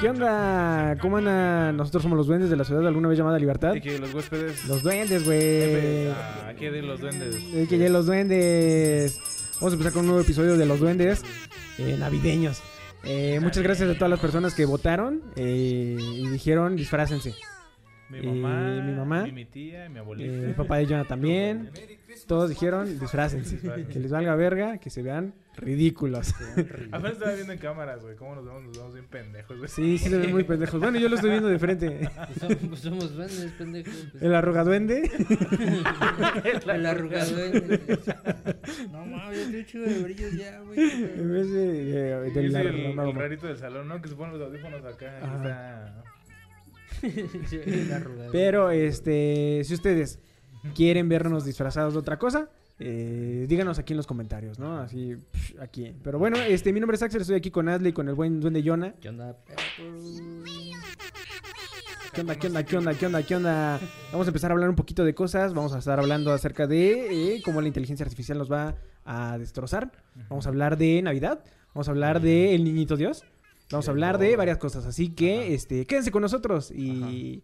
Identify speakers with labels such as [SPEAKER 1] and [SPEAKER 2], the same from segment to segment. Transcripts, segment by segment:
[SPEAKER 1] ¿Qué onda? ¿Cómo andan? Nosotros somos los duendes de la ciudad alguna vez llamada Libertad.
[SPEAKER 2] Y que los huéspedes.
[SPEAKER 1] Los duendes, güey.
[SPEAKER 2] Ah, aquí de los duendes.
[SPEAKER 1] Eh, que ya los duendes. Vamos a empezar con un nuevo episodio de los duendes eh, navideños. Eh, muchas gracias a todas las personas que votaron eh, y dijeron disfrácense.
[SPEAKER 2] Mi
[SPEAKER 1] Y
[SPEAKER 2] mamá,
[SPEAKER 1] mi mamá,
[SPEAKER 2] mi, mi tía y mi abuelita.
[SPEAKER 1] Eh, el papá de Jonah también. Todos dijeron disfrácense. Que les valga verga, que se vean ridículos.
[SPEAKER 2] Apenas estaba viendo en cámaras, güey. ¿Cómo nos vemos? Nos vemos bien pendejos, güey.
[SPEAKER 1] Sí, sí se ven muy pendejos. Bueno, yo lo estoy viendo de frente.
[SPEAKER 3] Pues somos, pues somos duendes, pendejos. pues.
[SPEAKER 1] El arrogaduende.
[SPEAKER 3] El arrugado. ¿eh? No mames, yo estoy hecho de brillos ya, güey.
[SPEAKER 1] En vez de, eh, del
[SPEAKER 2] el, el rarito del salón, ¿no? Que se ponen los audífonos acá. está...
[SPEAKER 3] El arrugado.
[SPEAKER 1] Pero, este, si ustedes quieren vernos disfrazados de otra cosa, eh, díganos aquí en los comentarios, ¿no? Así, psh, aquí. Pero bueno, este, mi nombre es Axel, estoy aquí con Adley, con el buen duende Jonah.
[SPEAKER 3] ¿Qué onda?
[SPEAKER 1] ¿Qué onda, qué onda, qué onda, qué onda, qué onda? Vamos a empezar a hablar un poquito de cosas. Vamos a estar hablando acerca de eh, cómo la inteligencia artificial nos va a destrozar. Vamos a hablar de Navidad. Vamos a hablar de El Niñito Dios. Vamos a hablar de varias cosas. Así que, este, quédense con nosotros y, y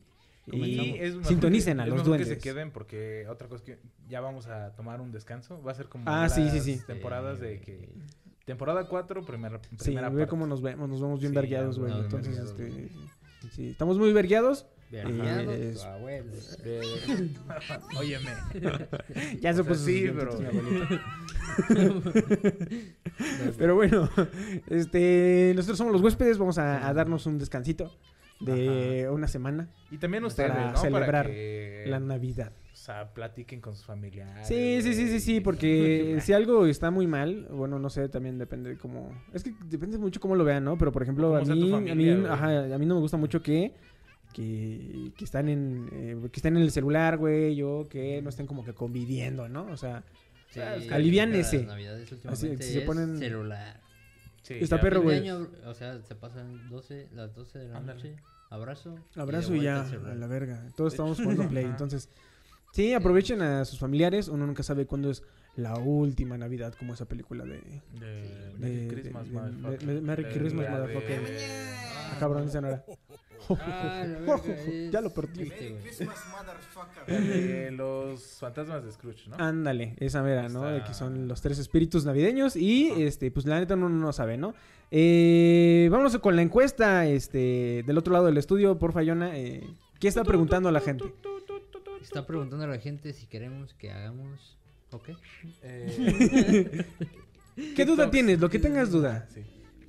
[SPEAKER 2] Y es
[SPEAKER 1] sintonicen
[SPEAKER 2] que,
[SPEAKER 1] a
[SPEAKER 2] es
[SPEAKER 1] los
[SPEAKER 2] mejor
[SPEAKER 1] duendes.
[SPEAKER 2] que se queden porque otra cosa que ya vamos a tomar un descanso. Va a ser como
[SPEAKER 1] Ah, sí, sí, sí.
[SPEAKER 2] temporadas de que... Temporada 4, primera, primera
[SPEAKER 1] ve
[SPEAKER 2] parte.
[SPEAKER 1] cómo nos vemos. Nos vemos bien vergueados, güey. Entonces, este, sí, estamos muy vergueados.
[SPEAKER 3] Vergueado,
[SPEAKER 1] Es-
[SPEAKER 3] tu abuelo.
[SPEAKER 2] De- Óyeme.
[SPEAKER 1] Ya se puso
[SPEAKER 2] sí, pero-.
[SPEAKER 1] Pero bueno, este, nosotros somos los huéspedes, vamos a, a darnos un descansito de una semana,
[SPEAKER 2] Y también ustedes,
[SPEAKER 1] Para
[SPEAKER 2] ¿no?
[SPEAKER 1] celebrar
[SPEAKER 2] Para que,
[SPEAKER 1] la Navidad.
[SPEAKER 2] o sea, platiquen con sus familiares.
[SPEAKER 1] Sí, sí, sí, sí, sí, porque si algo está muy mal, bueno, no sé, también depende de cómo, es que depende mucho cómo lo vean, ¿no? Pero por ejemplo, a mí, a mí, ajá, a mí no me gusta mucho que que, que están en eh, que estén en el celular, güey, o que no estén como que conviviendo, ¿no? O sea,
[SPEAKER 3] Sí,
[SPEAKER 1] Aliviánese.
[SPEAKER 3] las Navidades
[SPEAKER 1] Así,
[SPEAKER 3] últimamente
[SPEAKER 1] si se ponen-
[SPEAKER 3] celular.
[SPEAKER 2] Sí,
[SPEAKER 1] Está
[SPEAKER 2] ya.
[SPEAKER 1] perro, güey.
[SPEAKER 3] o sea, se pasan 12, las 12 de la
[SPEAKER 2] Ándale.
[SPEAKER 3] noche. Abrazo.
[SPEAKER 1] Abrazo y, ya, a la verga. Todos estamos jugando Play, entonces... Sí, aprovechen a sus familiares. Uno nunca sabe cuándo es la última Navidad, como esa película de...
[SPEAKER 2] De
[SPEAKER 1] de-
[SPEAKER 2] Merry Christmas, motherfucker.
[SPEAKER 1] Merry Christmas, motherfucker.
[SPEAKER 2] Ah,
[SPEAKER 1] Ah, cabrón, esa no era.
[SPEAKER 3] Ah, la verga, es
[SPEAKER 1] Ya lo perdí.
[SPEAKER 3] güey.
[SPEAKER 2] la de los fantasmas de Scrooge, ¿no?
[SPEAKER 1] Ándale, esa mera, ¿no? De que son los tres espíritus navideños y, este, pues la neta uno no sabe, ¿no? Eh, vámonos con la encuesta, este, del otro lado del estudio, por Fayona. Eh, ¿Qué está preguntando la gente?
[SPEAKER 3] Está preguntando a la gente si queremos que hagamos. ¿Ok?
[SPEAKER 2] Eh,
[SPEAKER 1] ¿Qué duda
[SPEAKER 2] TikToks.
[SPEAKER 1] tienes? Lo que tengas duda.
[SPEAKER 2] Sí.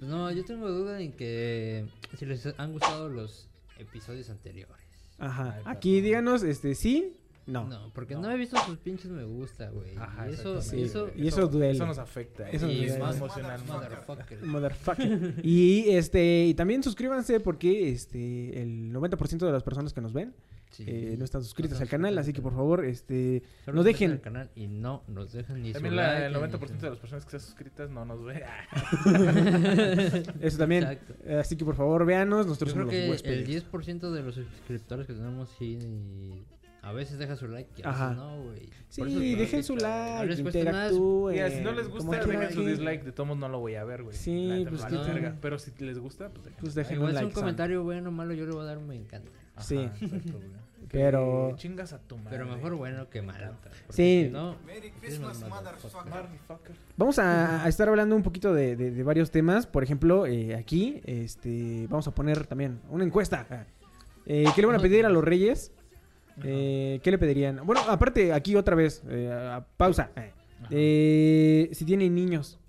[SPEAKER 3] Pues no, yo tengo duda en que si les han gustado los episodios anteriores.
[SPEAKER 1] Ajá.
[SPEAKER 2] Ay,
[SPEAKER 1] Aquí
[SPEAKER 2] perdón.
[SPEAKER 1] díganos, este, sí, no.
[SPEAKER 3] No, porque
[SPEAKER 2] No.
[SPEAKER 3] no. he visto sus pinches me gusta, güey.
[SPEAKER 2] Ajá,
[SPEAKER 3] y eso,
[SPEAKER 2] exactamente,
[SPEAKER 3] eso,
[SPEAKER 1] y eso duele.
[SPEAKER 2] Eso nos afecta.
[SPEAKER 1] Eso
[SPEAKER 2] y
[SPEAKER 1] nos
[SPEAKER 3] más
[SPEAKER 2] emocionalmente.
[SPEAKER 3] motherfucker.
[SPEAKER 1] Motherfucker. y este, y también suscríbanse porque este el 90% de las personas que nos ven
[SPEAKER 3] Sí.
[SPEAKER 1] eh, no están suscritas
[SPEAKER 3] No
[SPEAKER 1] al canal, así que por favor, este
[SPEAKER 3] Solo
[SPEAKER 1] no
[SPEAKER 3] meten
[SPEAKER 1] dejen
[SPEAKER 3] al canal y no nos dejan ni
[SPEAKER 2] También la- el
[SPEAKER 3] ni
[SPEAKER 2] 90%
[SPEAKER 3] su-
[SPEAKER 2] de las personas que están suscritas no nos ve.
[SPEAKER 1] eso también.
[SPEAKER 3] Exacto.
[SPEAKER 1] Así que por favor, véanos, nosotros
[SPEAKER 3] Yo creo
[SPEAKER 1] somos los
[SPEAKER 3] que el
[SPEAKER 1] huéspedes.
[SPEAKER 3] 10% de los suscriptores que tenemos sí y a veces deja su like y a
[SPEAKER 1] Ajá.
[SPEAKER 3] veces no, güey.
[SPEAKER 1] Sí,
[SPEAKER 3] eso,
[SPEAKER 1] dejen
[SPEAKER 3] no,
[SPEAKER 1] su
[SPEAKER 3] no
[SPEAKER 1] like,
[SPEAKER 3] nada.
[SPEAKER 1] interactúen.
[SPEAKER 2] Mira, si no les gusta, dejen su
[SPEAKER 1] que-
[SPEAKER 2] dislike. De todos modos no lo voy a ver, güey.
[SPEAKER 1] Sí,
[SPEAKER 2] La
[SPEAKER 1] pues,
[SPEAKER 2] me
[SPEAKER 1] ¿qué
[SPEAKER 2] vale
[SPEAKER 1] tal?
[SPEAKER 2] verga. Pero si les gusta, pues dejen.
[SPEAKER 1] Pues dejen un
[SPEAKER 3] es un
[SPEAKER 1] like. Sam.
[SPEAKER 3] comentario bueno o malo, yo le voy a dar un me encanta.
[SPEAKER 2] Ajá,
[SPEAKER 1] Sí.
[SPEAKER 2] exacto, güey.
[SPEAKER 1] Pero-
[SPEAKER 2] Chingas a tu madre.
[SPEAKER 3] Pero mejor bueno que malo.
[SPEAKER 1] Sí.
[SPEAKER 3] no.
[SPEAKER 1] Vamos a, a estar hablando un poquito de, de- de varios temas. Por ejemplo, eh, aquí este, vamos a poner también una encuesta. Eh, ¿Qué le van a pedir a los reyes? Eh, ¿Qué le pedirían? Bueno, aparte, aquí otra vez, eh, a- pausa. Eh, eh, si tienen niños,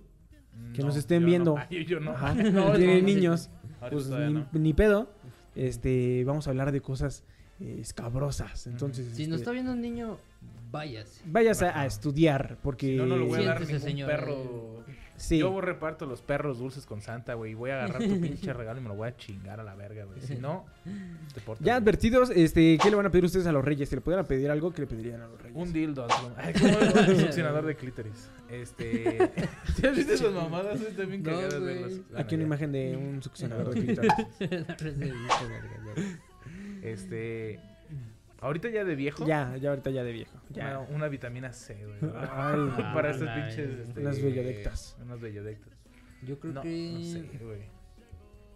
[SPEAKER 1] que nos estén
[SPEAKER 2] yo
[SPEAKER 1] viendo.
[SPEAKER 2] no. Yo no.
[SPEAKER 1] ajá,
[SPEAKER 2] No,
[SPEAKER 1] tienen niños, pues ni,
[SPEAKER 2] no.
[SPEAKER 1] ni pedo. Este, vamos a hablar de cosas escabrosas. Entonces,
[SPEAKER 3] Si nos
[SPEAKER 1] este,
[SPEAKER 3] está viendo un niño, váyase.
[SPEAKER 1] vayas a, estudiar, porque
[SPEAKER 2] Si no, no lo voy a dar ningún
[SPEAKER 3] señor.
[SPEAKER 2] perro.
[SPEAKER 1] sí.
[SPEAKER 2] Yo reparto los perros dulces con Santa, güey. y Voy a agarrar tu pinche regalo y me lo voy a chingar a la verga, güey. Si no, te portas.
[SPEAKER 1] Ya
[SPEAKER 2] bien.
[SPEAKER 1] advertidos, este, ¿qué le van a pedir ustedes a los reyes? Si le pudieran pedir algo, ¿qué le pedirían a los reyes?
[SPEAKER 2] Un dildo. como- un succionador de clítoris. Este. ¿Ya viste esas mamadas?
[SPEAKER 3] No,
[SPEAKER 2] verlas.
[SPEAKER 1] Aquí una imagen de un succionador de clítoris.
[SPEAKER 2] Este. Ahorita ya de viejo.
[SPEAKER 1] ya, ya ahorita ya de viejo. Ya.
[SPEAKER 2] Una, una vitamina C, güey.
[SPEAKER 1] Ay,
[SPEAKER 2] Para
[SPEAKER 3] Ah,
[SPEAKER 2] estas pinches. Este,
[SPEAKER 1] Unas bellodectas.
[SPEAKER 2] Unas bellodectas.
[SPEAKER 3] Yo creo
[SPEAKER 2] No,
[SPEAKER 3] que.
[SPEAKER 2] no sé, güey.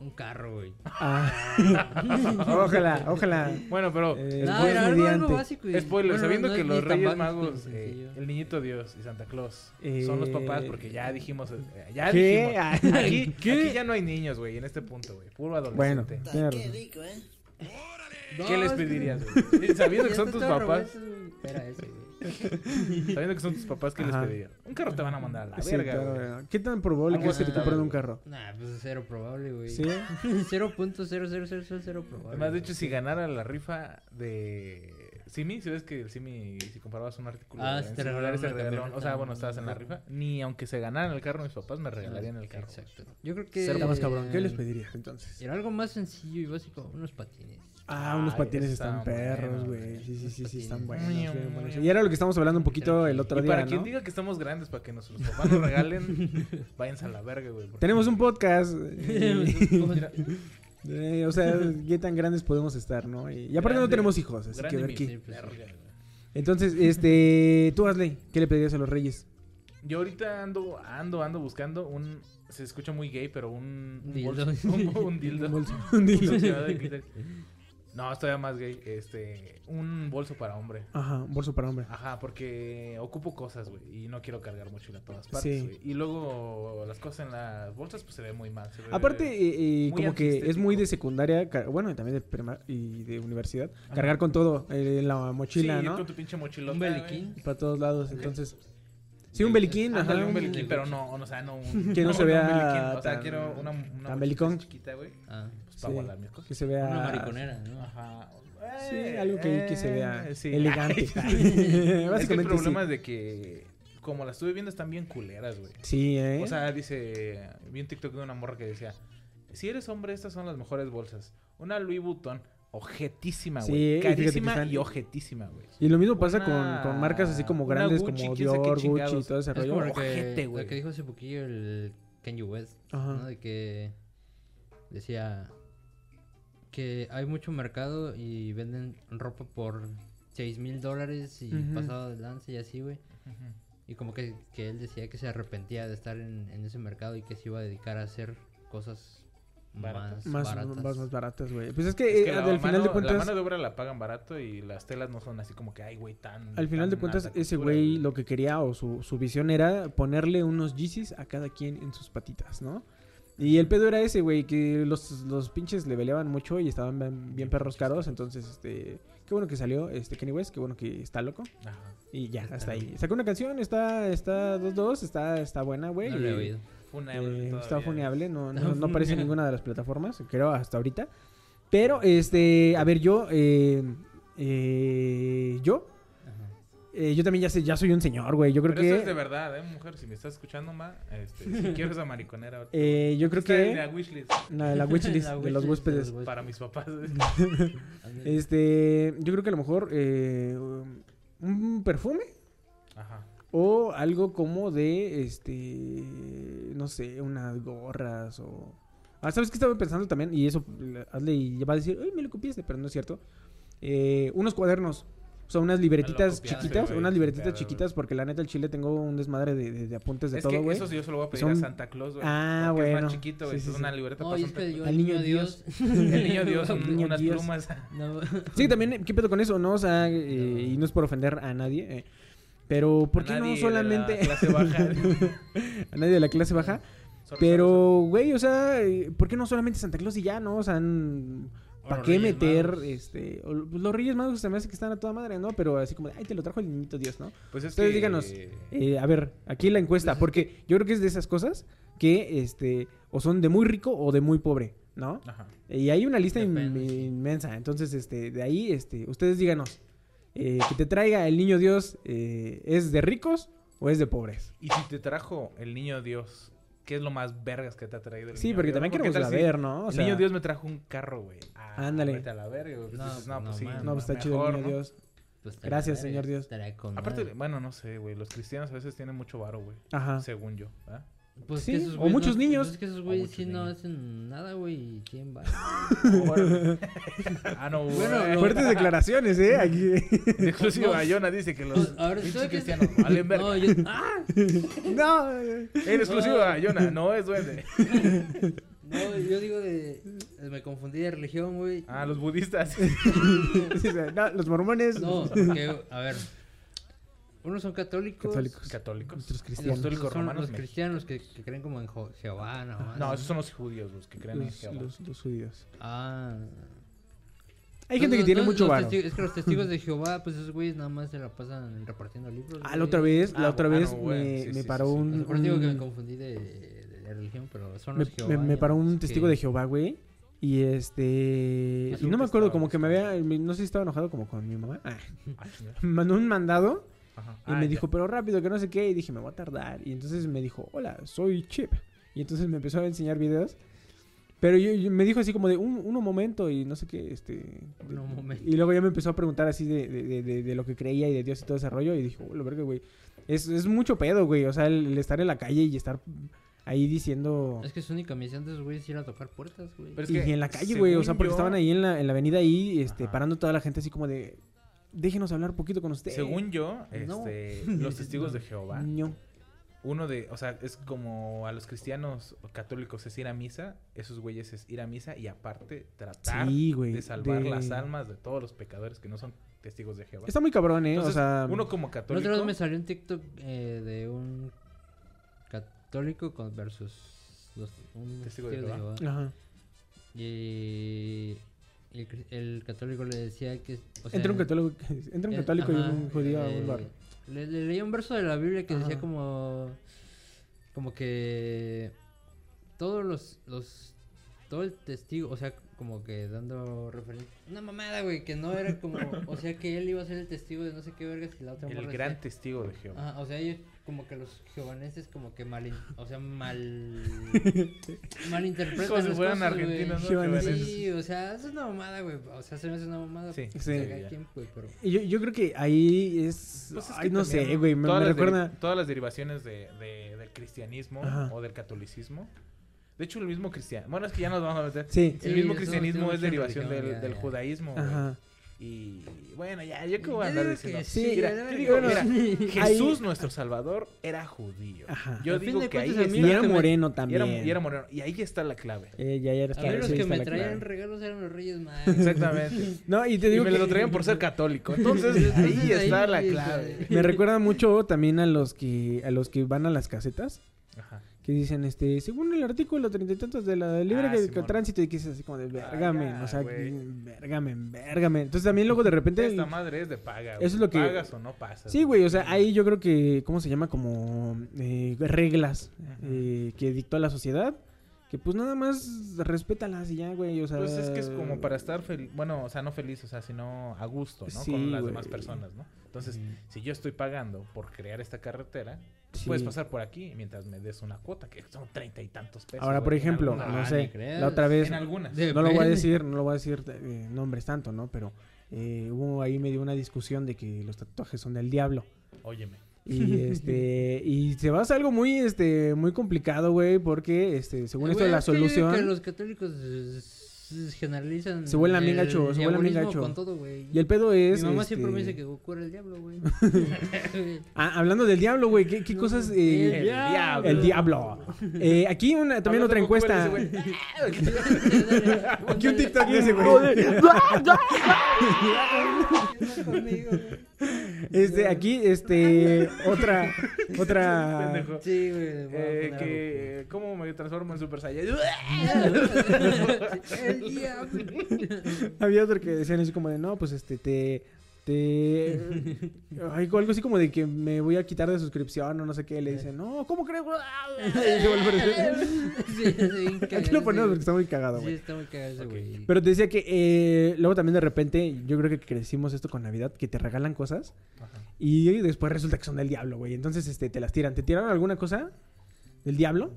[SPEAKER 3] Un carro, güey.
[SPEAKER 1] Ah. ojalá, ojalá.
[SPEAKER 2] Bueno, pero
[SPEAKER 1] Eh,
[SPEAKER 3] No, era algo, básico. y-
[SPEAKER 2] spoiler,
[SPEAKER 3] bueno,
[SPEAKER 2] sabiendo
[SPEAKER 3] no
[SPEAKER 2] que los Reyes Magos, eh, el niñito Dios y Santa Claus
[SPEAKER 1] Eh,
[SPEAKER 2] son los papás porque ya dijimos, eh, ya
[SPEAKER 1] ¿Qué?
[SPEAKER 2] dijimos. Aquí,
[SPEAKER 1] ¿Qué?
[SPEAKER 2] aquí ya no hay niños, güey, en este punto, güey, puro
[SPEAKER 1] Bueno,
[SPEAKER 2] adolescente.
[SPEAKER 1] tiene
[SPEAKER 2] ¿Qué les
[SPEAKER 3] es que-
[SPEAKER 2] pedirías, güey? Sabiendo que son tus papás.
[SPEAKER 3] Espera ese, güey.
[SPEAKER 2] sabiendo que son tus papás, ¿qué
[SPEAKER 1] Ajá.
[SPEAKER 2] les pedirías? Un carro te van a mandar a la
[SPEAKER 1] Sí,
[SPEAKER 2] verga,
[SPEAKER 1] claro,
[SPEAKER 2] güey.
[SPEAKER 1] güey. ¿Qué tan probable
[SPEAKER 2] Algo
[SPEAKER 1] crees que te
[SPEAKER 2] aceptable,
[SPEAKER 1] compren un
[SPEAKER 2] güey.
[SPEAKER 1] carro?
[SPEAKER 3] Nah, pues es cero probable, güey.
[SPEAKER 1] Sí.
[SPEAKER 3] 0.00000 probable.
[SPEAKER 2] Además, de hecho, si ganara la rifa de Simi, si ves que el Simi, si comprabas un artículo
[SPEAKER 3] Ah,
[SPEAKER 2] en
[SPEAKER 3] te
[SPEAKER 2] celulares,
[SPEAKER 3] regalaron
[SPEAKER 2] te
[SPEAKER 3] una
[SPEAKER 2] regalaron-
[SPEAKER 3] camioneta.
[SPEAKER 2] o sea, bueno, estabas en la rifa, ni aunque se ganaran el carro mis papás me regalarían el carro.
[SPEAKER 3] Exacto. Yo creo que.
[SPEAKER 1] Está más cabrón. ¿Qué les pedirías entonces?
[SPEAKER 3] Era algo más sencillo y básico, unos patines.
[SPEAKER 1] Ah, unos
[SPEAKER 2] Ay,
[SPEAKER 1] patines
[SPEAKER 2] están
[SPEAKER 1] están perros, güey. Sí, sí, sí, sí, están buenos. bien buenos. Y era lo que estábamos hablando un poquito el otro
[SPEAKER 2] Y
[SPEAKER 1] día,
[SPEAKER 2] para quien diga que estamos grandes para que nuestros papás nos regalen, váyanse a la verga, güey. porque-
[SPEAKER 1] Tenemos un podcast. Eh, o sea, qué tan grandes podemos estar, ¿no? Y, y aparte no tenemos hijos, así que ver
[SPEAKER 2] güey.
[SPEAKER 1] Entonces, este, tú Asley, ¿qué le pedirías a los reyes?
[SPEAKER 2] Yo ahorita ando, ando, ando buscando un. Se escucha muy gay, pero un. Un,
[SPEAKER 3] Dildo.
[SPEAKER 2] bolso- un, un dildo.
[SPEAKER 1] Un bolso. Un dildo.
[SPEAKER 2] No, estoy más gay. Este. Un bolso para hombre.
[SPEAKER 1] Ajá, un bolso para hombre.
[SPEAKER 2] Ajá, porque ocupo cosas, güey. Y no quiero cargar mochila a todas partes,
[SPEAKER 1] Sí.
[SPEAKER 2] Y luego las cosas en las bolsas, pues se ve muy mal. se ve-
[SPEAKER 1] Aparte, eh, eh,
[SPEAKER 2] muy
[SPEAKER 1] como que es muy de secundaria, bueno, y también de prima y de universidad,
[SPEAKER 2] Ajá.
[SPEAKER 1] cargar con todo eh, en la
[SPEAKER 2] sí,
[SPEAKER 1] mochila, ¿no?
[SPEAKER 2] con tu pinche mochilota.
[SPEAKER 3] Un beliquín.
[SPEAKER 1] Para todos lados, entonces. Sí, un beliquín, ajá.
[SPEAKER 2] Un beliquín, pero no, o sea, no un...
[SPEAKER 1] Que no se vea
[SPEAKER 2] un beliquín, O sea,
[SPEAKER 1] tan-
[SPEAKER 2] quiero una, chiquita, güey.
[SPEAKER 3] Ah,
[SPEAKER 2] para
[SPEAKER 1] Sí.
[SPEAKER 2] guardar mis cosas.
[SPEAKER 1] Que se vea.
[SPEAKER 3] una mariconera, ¿no?
[SPEAKER 2] Ajá.
[SPEAKER 1] Sí,
[SPEAKER 2] Eh,
[SPEAKER 1] algo que, que se vea
[SPEAKER 2] eh, sí.
[SPEAKER 1] elegante.
[SPEAKER 2] es que el
[SPEAKER 1] Básicamente
[SPEAKER 2] problema
[SPEAKER 1] sí.
[SPEAKER 2] es de que, como la estuve viendo, están bien culeras, güey.
[SPEAKER 1] Sí, ¿eh?
[SPEAKER 2] O sea, dice, vi un TikTok de una morra que decía, si eres hombre, estas son las mejores bolsas. Una Louis Vuitton, ojetísima,
[SPEAKER 1] Sí,
[SPEAKER 2] güey.
[SPEAKER 1] y que
[SPEAKER 2] Carísima
[SPEAKER 1] están-
[SPEAKER 2] y ojetísima, güey.
[SPEAKER 1] y lo mismo pasa
[SPEAKER 2] una-
[SPEAKER 1] con, con marcas así como grandes
[SPEAKER 2] Gucci,
[SPEAKER 1] como Dior, Gucci y todo ese
[SPEAKER 3] Es
[SPEAKER 1] rollo.
[SPEAKER 3] como lo que,
[SPEAKER 2] Ojete,
[SPEAKER 3] lo
[SPEAKER 2] güey.
[SPEAKER 3] que dijo hace poquillo el Kanye West,
[SPEAKER 1] Ajá.
[SPEAKER 3] ¿no? De que decía que hay mucho mercado y venden ropa por 6 mil dólares y pasado de lance y así, güey. Y como que, que él decía que se arrepentía de estar en, en ese mercado y que se iba a dedicar a hacer cosas
[SPEAKER 2] Baratas.
[SPEAKER 3] más,
[SPEAKER 1] Más,
[SPEAKER 3] baratas.
[SPEAKER 1] más, más baratas, güey. Pues es que,
[SPEAKER 2] Es
[SPEAKER 1] eh,
[SPEAKER 2] que la,
[SPEAKER 1] al final
[SPEAKER 2] mano,
[SPEAKER 1] de cuentas,
[SPEAKER 2] la mano de obra la pagan barato y las telas no son así como que, ay, güey, tan...
[SPEAKER 1] al final de cuentas, ese güey lo que quería o su, su visión era ponerle unos Yeezys a cada quien en sus patitas, ¿no? Y el pedo era ese, güey, que los, los pinches le peleaban mucho y estaban bien, bien perros caros. Entonces, este, qué bueno que salió este Kenny West, qué bueno que está loco.
[SPEAKER 2] Ajá.
[SPEAKER 1] Y ya, hasta ahí. Sacó una canción, está, está 2-2, está, está buena, güey.
[SPEAKER 3] No lo he oído.
[SPEAKER 2] Funeable
[SPEAKER 1] Eh, está funeable, no, no, no aparece en ninguna de las plataformas, creo, hasta ahorita. Pero, este, a ver, yo, eh, eh, yo. Eh, yo también ya, sé, ya soy un señor, güey. Yo creo
[SPEAKER 2] Pero eso es de
[SPEAKER 1] que,
[SPEAKER 2] verdad, ¿eh, mujer? Si me estás escuchando, ma, este, si quieres esa mariconera... ahorita,
[SPEAKER 1] eh, yo creo
[SPEAKER 2] en la
[SPEAKER 1] que,
[SPEAKER 2] wishlist
[SPEAKER 1] la, la wishlist de los huéspedes.
[SPEAKER 2] para mis papás.
[SPEAKER 3] Ándale.
[SPEAKER 1] Este, yo creo que a lo mejor, eh, un perfume
[SPEAKER 2] Ajá.
[SPEAKER 1] o algo como de, este, no sé, unas gorras o... Ah, ¿sabes qué estaba pensando también? Y eso, hazle y va a decir, ay, me lo copiaste, pero no es cierto. Eh, unos cuadernos. O sea, unas libretitas
[SPEAKER 2] copiaste,
[SPEAKER 1] chiquitas,
[SPEAKER 2] güey,
[SPEAKER 1] unas libretitas chiquitas, porque la neta el chile tengo un desmadre de, de- de apuntes de
[SPEAKER 2] es
[SPEAKER 1] todo, güey.
[SPEAKER 2] eso sí yo se lo voy a pedir
[SPEAKER 1] Son-
[SPEAKER 2] a Santa Claus, güey.
[SPEAKER 1] Ah,
[SPEAKER 2] porque Es
[SPEAKER 1] bueno.
[SPEAKER 2] más chiquito, güey.
[SPEAKER 1] Sí, sí,
[SPEAKER 2] es una libreta
[SPEAKER 3] No,
[SPEAKER 2] para Santa
[SPEAKER 1] Al
[SPEAKER 3] el
[SPEAKER 1] niño Dios.
[SPEAKER 2] El niño Dios, un-
[SPEAKER 1] niño
[SPEAKER 2] unas
[SPEAKER 1] Dios.
[SPEAKER 2] plumas.
[SPEAKER 3] No,
[SPEAKER 1] Sí, también, ¿qué pedo con eso, no? O sea, eh, y no es por ofender a nadie, eh, pero ¿por qué
[SPEAKER 2] Nadie
[SPEAKER 1] no
[SPEAKER 2] de la
[SPEAKER 1] solamente
[SPEAKER 2] clase baja.
[SPEAKER 1] a nadie de la clase baja? Pero, güey, o sea, eh, ¿por qué no solamente Santa Claus y ya, no? O sea, ¿para qué
[SPEAKER 3] Reyes
[SPEAKER 1] meter,
[SPEAKER 3] Magos.
[SPEAKER 1] este... o- pues los Reyes Magos se me hace que están a toda madre, ¿no? Pero así como, de, ay, te lo trajo el niñito Dios, ¿no?
[SPEAKER 2] Pues es que-
[SPEAKER 1] díganos. Eh, a ver, aquí la encuesta, porque yo creo que es de esas cosas que, este, o son de muy rico o de muy pobre, ¿no?
[SPEAKER 2] Ajá.
[SPEAKER 1] Y hay una lista in- inmensa, entonces, este, de ahí, este, ustedes díganos, eh, que te traiga el niño Dios, eh, ¿es de ricos o es de pobres?
[SPEAKER 2] Y si te trajo el niño Dios, ¿qué es lo más vergas que te ha traído el
[SPEAKER 1] Sí,
[SPEAKER 2] niño
[SPEAKER 1] porque
[SPEAKER 2] Dios?
[SPEAKER 1] también
[SPEAKER 2] ¿Qué
[SPEAKER 1] queremos
[SPEAKER 2] si
[SPEAKER 1] saber, ¿no? O
[SPEAKER 2] el niño Dios me trajo un carro, güey. Ah,
[SPEAKER 1] Ándale.
[SPEAKER 2] vete a la verga, güey.
[SPEAKER 3] No,
[SPEAKER 2] dices, no,
[SPEAKER 3] no
[SPEAKER 2] pues sí.
[SPEAKER 3] mames.
[SPEAKER 1] no, pues está chido el
[SPEAKER 2] mejor,
[SPEAKER 1] niño
[SPEAKER 2] ¿no?
[SPEAKER 1] Dios.
[SPEAKER 3] Pues
[SPEAKER 1] Gracias, señor Dios.
[SPEAKER 2] Aparte,
[SPEAKER 3] madre.
[SPEAKER 2] bueno, no sé, güey. Los cristianos a veces tienen mucho varo, güey.
[SPEAKER 1] Ajá.
[SPEAKER 2] Según yo. ¿verdad?
[SPEAKER 3] Pues
[SPEAKER 1] Sí,
[SPEAKER 3] que esos
[SPEAKER 1] o
[SPEAKER 3] güeyes
[SPEAKER 1] muchos
[SPEAKER 3] no-
[SPEAKER 1] niños.
[SPEAKER 3] pues Es que esos güeyes sí no
[SPEAKER 2] niños.
[SPEAKER 3] hacen nada, güey. ¿y ¿Quién va?
[SPEAKER 2] Ah, no, güey.
[SPEAKER 3] Bueno, lo-
[SPEAKER 1] Fuertes declaraciones, ¿eh? Aquí.
[SPEAKER 3] No.
[SPEAKER 2] Bayona dice que los
[SPEAKER 3] Pues,
[SPEAKER 2] pinches cristianos valen verga.
[SPEAKER 3] No, yo... ¡Ah!
[SPEAKER 1] no.
[SPEAKER 2] En exclusiva, Bayona, no es duende.
[SPEAKER 3] No, yo digo de. Me confundí de religión, güey.
[SPEAKER 2] Ah, los budistas.
[SPEAKER 1] No, los mormones.
[SPEAKER 3] No, porque, a ver. Unos son católicos.
[SPEAKER 1] Católicos.
[SPEAKER 2] Católicos.
[SPEAKER 3] Y
[SPEAKER 1] cristianos.
[SPEAKER 3] Los,
[SPEAKER 2] Católicos
[SPEAKER 3] son
[SPEAKER 2] romanos
[SPEAKER 3] los cristianos que, que creen como en Jehová, no.
[SPEAKER 2] No, esos son los judíos, los que creen en Jehová.
[SPEAKER 1] los- los judíos.
[SPEAKER 3] Ah.
[SPEAKER 1] Hay gente que tiene mucho varo.
[SPEAKER 3] testigos- Es que los testigos de Jehová, pues esos güeyes nada más se la pasan repartiendo libros.
[SPEAKER 1] Ah, la otra vez, la
[SPEAKER 2] Ah,
[SPEAKER 1] otra
[SPEAKER 2] bueno,
[SPEAKER 1] vez me,
[SPEAKER 2] Sí,
[SPEAKER 1] me
[SPEAKER 2] sí,
[SPEAKER 1] paró
[SPEAKER 2] sí.
[SPEAKER 1] un...
[SPEAKER 3] Por eso digo que me
[SPEAKER 1] un-
[SPEAKER 3] confundí de, de- de religión, pero son los
[SPEAKER 1] me-
[SPEAKER 3] Jehová.
[SPEAKER 1] me paró un testigo
[SPEAKER 3] que-
[SPEAKER 1] de Jehová, güey. Y este... Y no me acuerdo, como que me había... No sé si estaba enojado como con mi mamá. Ah, me mandó un mandado
[SPEAKER 2] Ajá.
[SPEAKER 1] y
[SPEAKER 2] Ah,
[SPEAKER 1] me
[SPEAKER 2] ya.
[SPEAKER 1] dijo, pero rápido, que no sé qué. Y dije, me voy a tardar. Y entonces me dijo, hola, soy Chip. Y entonces me empezó a enseñar videos. Pero yo, yo- me dijo así como de un, uno momento y no sé qué, este...
[SPEAKER 3] Uno momento.
[SPEAKER 1] Y luego ya me empezó a preguntar así de, de, de- de- de lo que creía y de Dios y todo ese rollo. Y dije, oh, lo verga, güey. Es, es mucho pedo, güey. O sea, el, el estar en la calle y estar ahí diciendo...
[SPEAKER 3] Es que su única misión de esos güeyes es ir a tocar puertas, güey.
[SPEAKER 2] Pero es
[SPEAKER 1] y
[SPEAKER 2] que,
[SPEAKER 1] en la calle, güey. O sea, porque
[SPEAKER 2] yo-
[SPEAKER 1] estaban ahí en la, en la avenida ahí, este,
[SPEAKER 2] Ajá.
[SPEAKER 1] parando toda la gente así como de... Déjenos hablar poquito con usted.
[SPEAKER 2] Según yo,
[SPEAKER 3] No.
[SPEAKER 2] este, los testigos de Jehová,
[SPEAKER 1] No.
[SPEAKER 2] uno de, o sea, es como a los cristianos católicos es ir a misa, esos güeyes es ir a misa y aparte tratar
[SPEAKER 1] Sí, güey.
[SPEAKER 2] de salvar
[SPEAKER 1] de-
[SPEAKER 2] las almas de todos los pecadores que no son testigos de Jehová.
[SPEAKER 1] Está muy cabrón, ¿eh?
[SPEAKER 2] Entonces,
[SPEAKER 1] o sea...
[SPEAKER 2] uno como católico,
[SPEAKER 3] otra vez me salió un TikTok eh, de un católico con versus los, un
[SPEAKER 2] Testigo
[SPEAKER 3] testigo
[SPEAKER 2] de
[SPEAKER 3] de
[SPEAKER 2] Jehová.
[SPEAKER 3] Jehová.
[SPEAKER 1] Ajá.
[SPEAKER 3] Y el, católico le decía que... O sea,
[SPEAKER 1] Entra un católico, entra un
[SPEAKER 3] eh,
[SPEAKER 1] católico y un judío a
[SPEAKER 3] eh,
[SPEAKER 1] un bar.
[SPEAKER 3] Le, le leía un verso de la Biblia que decía como... Como que... Todos los... los todo el testigo, o sea, como que dando referencia... Una mamada, güey, que no era como... O sea, que él iba a ser el testigo de no sé qué vergas y la otra
[SPEAKER 2] el gran
[SPEAKER 3] decía-
[SPEAKER 2] testigo de Jehová.
[SPEAKER 3] Ajá, o sea, ellos como que los jevaneses como que mal, o sea, mal malinterpretan
[SPEAKER 2] Como si fueran argentinos, ¿no?
[SPEAKER 3] Sí, o sea, eso es una mamada, güey. O sea, se me hace una mamada.
[SPEAKER 2] Sí.
[SPEAKER 1] Sí.
[SPEAKER 3] quien, pero
[SPEAKER 1] Yo, yo creo que ahí es...
[SPEAKER 2] Pues es
[SPEAKER 1] Ay,
[SPEAKER 2] que
[SPEAKER 1] no sé, güey. Me, recuerda...
[SPEAKER 2] todas las derivaciones de, de- del cristianismo
[SPEAKER 1] Ajá.
[SPEAKER 2] o del catolicismo. De hecho, el mismo cristiano. Bueno, es que ya nos vamos a meter.
[SPEAKER 1] Sí.
[SPEAKER 2] El
[SPEAKER 3] Sí,
[SPEAKER 2] mismo cristianismo es derivación del,
[SPEAKER 3] ya,
[SPEAKER 2] del
[SPEAKER 3] ya.
[SPEAKER 2] judaísmo. güey.
[SPEAKER 1] Ajá.
[SPEAKER 2] Y bueno, ya, yo qué voy a
[SPEAKER 3] Yo
[SPEAKER 2] andar diciendo.
[SPEAKER 3] que
[SPEAKER 1] sí,
[SPEAKER 2] mira,
[SPEAKER 3] yo digo
[SPEAKER 1] que
[SPEAKER 2] mira,
[SPEAKER 3] sí.
[SPEAKER 2] Jesús, nuestro Salvador, era judío.
[SPEAKER 1] Ajá.
[SPEAKER 2] Yo
[SPEAKER 3] A
[SPEAKER 2] digo que ahí
[SPEAKER 3] cuentas, mí
[SPEAKER 1] Y
[SPEAKER 2] está.
[SPEAKER 1] era moreno
[SPEAKER 2] Y
[SPEAKER 1] también.
[SPEAKER 2] era, y era moreno. Y ahí está la clave.
[SPEAKER 1] Eh, ya, ya era
[SPEAKER 3] A mí los
[SPEAKER 1] sí,
[SPEAKER 3] que
[SPEAKER 1] está
[SPEAKER 3] me traían regalos eran los Reyes Magos.
[SPEAKER 2] Exactamente.
[SPEAKER 1] No, y te
[SPEAKER 2] Y
[SPEAKER 1] digo
[SPEAKER 2] me lo traían por ser católico. Entonces,
[SPEAKER 3] Entonces,
[SPEAKER 2] ahí está la clave.
[SPEAKER 1] Me recuerda mucho también a los que a los que van a las casetas
[SPEAKER 2] Ajá.
[SPEAKER 1] Que dicen este según el artículo treinta y tantos de la libre
[SPEAKER 2] Ah,
[SPEAKER 1] que-
[SPEAKER 2] Simón.
[SPEAKER 1] tránsito y que es así como de vergamen,
[SPEAKER 2] ya,
[SPEAKER 1] o sea, vergamen, vergamen. Entonces también luego de repente
[SPEAKER 2] Esta madre es de paga.
[SPEAKER 1] Eso es lo que-
[SPEAKER 2] Pagas o no pasas.
[SPEAKER 1] Sí, güey, o sea, ahí yo creo que cómo se llama como eh, reglas eh, que dictó la sociedad que pues nada más respétalas y ya, güey, o sea,
[SPEAKER 2] Pues es que es como para estar feliz, bueno, o sea, no feliz, o sea, sino a gusto, ¿no?
[SPEAKER 1] Sí,
[SPEAKER 2] Con las
[SPEAKER 1] güey.
[SPEAKER 2] demás personas, ¿no? Entonces, si yo estoy pagando por crear esta carretera,
[SPEAKER 1] Sí.
[SPEAKER 2] puedes pasar por aquí mientras me des una cuota, que son treinta y tantos pesos.
[SPEAKER 1] Ahora, por
[SPEAKER 2] güey,
[SPEAKER 1] ejemplo,
[SPEAKER 2] algunas.
[SPEAKER 1] no
[SPEAKER 3] Ah,
[SPEAKER 1] sé, la otra vez
[SPEAKER 2] En algunas.
[SPEAKER 1] No lo voy a decir, no lo voy a decir eh, nombres tanto, ¿no? Pero eh, hubo ahí medio una discusión de que los tatuajes son del diablo.
[SPEAKER 2] Óyeme.
[SPEAKER 1] Y este y se basa algo muy este muy complicado, güey, porque este según esto la solución
[SPEAKER 3] que los católicos eh, generalizan.
[SPEAKER 1] Se vuelan bien gacho, se vuelan bien gacho.
[SPEAKER 3] con todo, güey.
[SPEAKER 1] y el pedo es
[SPEAKER 3] Mi mamá
[SPEAKER 1] este,
[SPEAKER 3] siempre me dice que Goku era el diablo, güey.
[SPEAKER 1] ah, hablando del diablo, güey, ¿qué, qué cosas eh,
[SPEAKER 3] El diablo.
[SPEAKER 1] el diablo. Eh, aquí una también
[SPEAKER 2] Hablando
[SPEAKER 1] otra encuesta. Aquí un TikTok de ese güey. Este aquí este otra otra
[SPEAKER 2] Pendejo.
[SPEAKER 3] Sí, güey.
[SPEAKER 2] Eh, que, ¿Cómo me transformo en Super Saiyan?
[SPEAKER 3] El diablo.
[SPEAKER 1] Había otro que decían así como de, no, pues este, te. Te. Ay, algo así como de que me voy a quitar de suscripción o no sé qué. Le dicen, no, ¿cómo crees? Y se vuelve a-
[SPEAKER 3] Sí, sí,
[SPEAKER 1] Aquí lo ponemos porque está muy cagado,
[SPEAKER 3] Sí,
[SPEAKER 1] güey.
[SPEAKER 3] está muy cagado güey.
[SPEAKER 1] Pero te decía que eh, luego también de repente, yo creo que crecimos esto con Navidad, que te regalan cosas
[SPEAKER 2] Ajá.
[SPEAKER 1] y después resulta que son del diablo, güey. Entonces, este, te las tiran. ¿Te tiraron alguna cosa del diablo?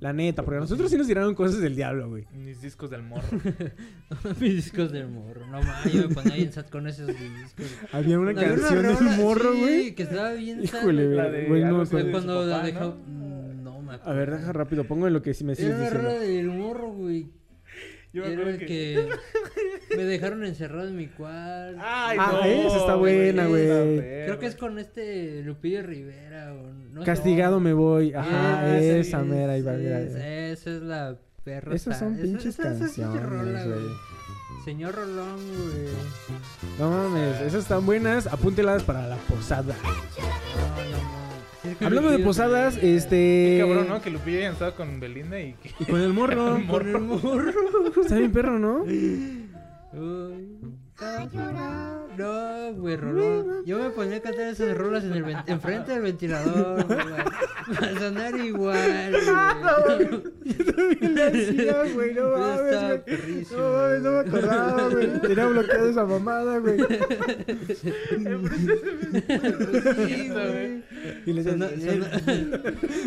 [SPEAKER 1] La neta, porque a nosotros sí nos tiraron cosas del diablo, güey.
[SPEAKER 2] Mis discos del morro.
[SPEAKER 3] Mis discos del morro. No mames, yo me ponía ahí en sat con esos discos.
[SPEAKER 1] Había una
[SPEAKER 3] Había
[SPEAKER 1] canción
[SPEAKER 3] rola,
[SPEAKER 1] del morro,
[SPEAKER 3] sí,
[SPEAKER 1] güey.
[SPEAKER 3] que estaba bien sad,
[SPEAKER 1] Híjole,
[SPEAKER 3] güey.
[SPEAKER 2] La de
[SPEAKER 1] güey, no
[SPEAKER 3] Cuando la dejó.
[SPEAKER 2] ¿no?
[SPEAKER 3] Mm, No me
[SPEAKER 1] A
[SPEAKER 3] acuerdo.
[SPEAKER 1] ver, deja rápido, pongo en lo que sí me sigues
[SPEAKER 3] Era una
[SPEAKER 1] diciendo.
[SPEAKER 3] rola del morro, güey.
[SPEAKER 2] Yo me
[SPEAKER 3] Era
[SPEAKER 2] acuerdo
[SPEAKER 3] que...
[SPEAKER 2] que...
[SPEAKER 3] me dejaron encerrado en mi cuarto.
[SPEAKER 2] Ay,
[SPEAKER 1] Ah,
[SPEAKER 2] no,
[SPEAKER 1] esa está buena, güey.
[SPEAKER 3] Creo que es
[SPEAKER 2] perra.
[SPEAKER 3] con este Lupillo Rivera. O no sé.
[SPEAKER 1] Castigado me voy. Ajá,
[SPEAKER 3] Ah,
[SPEAKER 1] esa mera, ahí va,
[SPEAKER 3] sí,
[SPEAKER 1] mira.
[SPEAKER 3] Esa es la perro.
[SPEAKER 1] Esas son pinches
[SPEAKER 3] esa-
[SPEAKER 1] canciones,
[SPEAKER 3] rola,
[SPEAKER 1] güey.
[SPEAKER 3] Señor Rolón, güey.
[SPEAKER 1] No mames, esas están buenas. Apúntelas para la posada.
[SPEAKER 3] No, no,
[SPEAKER 1] Hablando de posadas, este.
[SPEAKER 2] Qué cabrón, ¿no? Que Lupillo hayan estado con Belinda y que...
[SPEAKER 1] Y con el morro.
[SPEAKER 2] Con el
[SPEAKER 3] morro.
[SPEAKER 1] Está bien perro, ¿no?
[SPEAKER 3] Uy. No, güey, Rolón. Yo me ponía a cantar esas rolas en el ven- enfrente del ventilador, güey. Para sonar igual, güey.
[SPEAKER 1] Yo también la hacía, güey. No mames, güey. No mames, no me acordaba, güey. Tenía bloqueada esa mamada, güey.
[SPEAKER 3] Sí, güey.
[SPEAKER 1] Y le decía,
[SPEAKER 3] sona-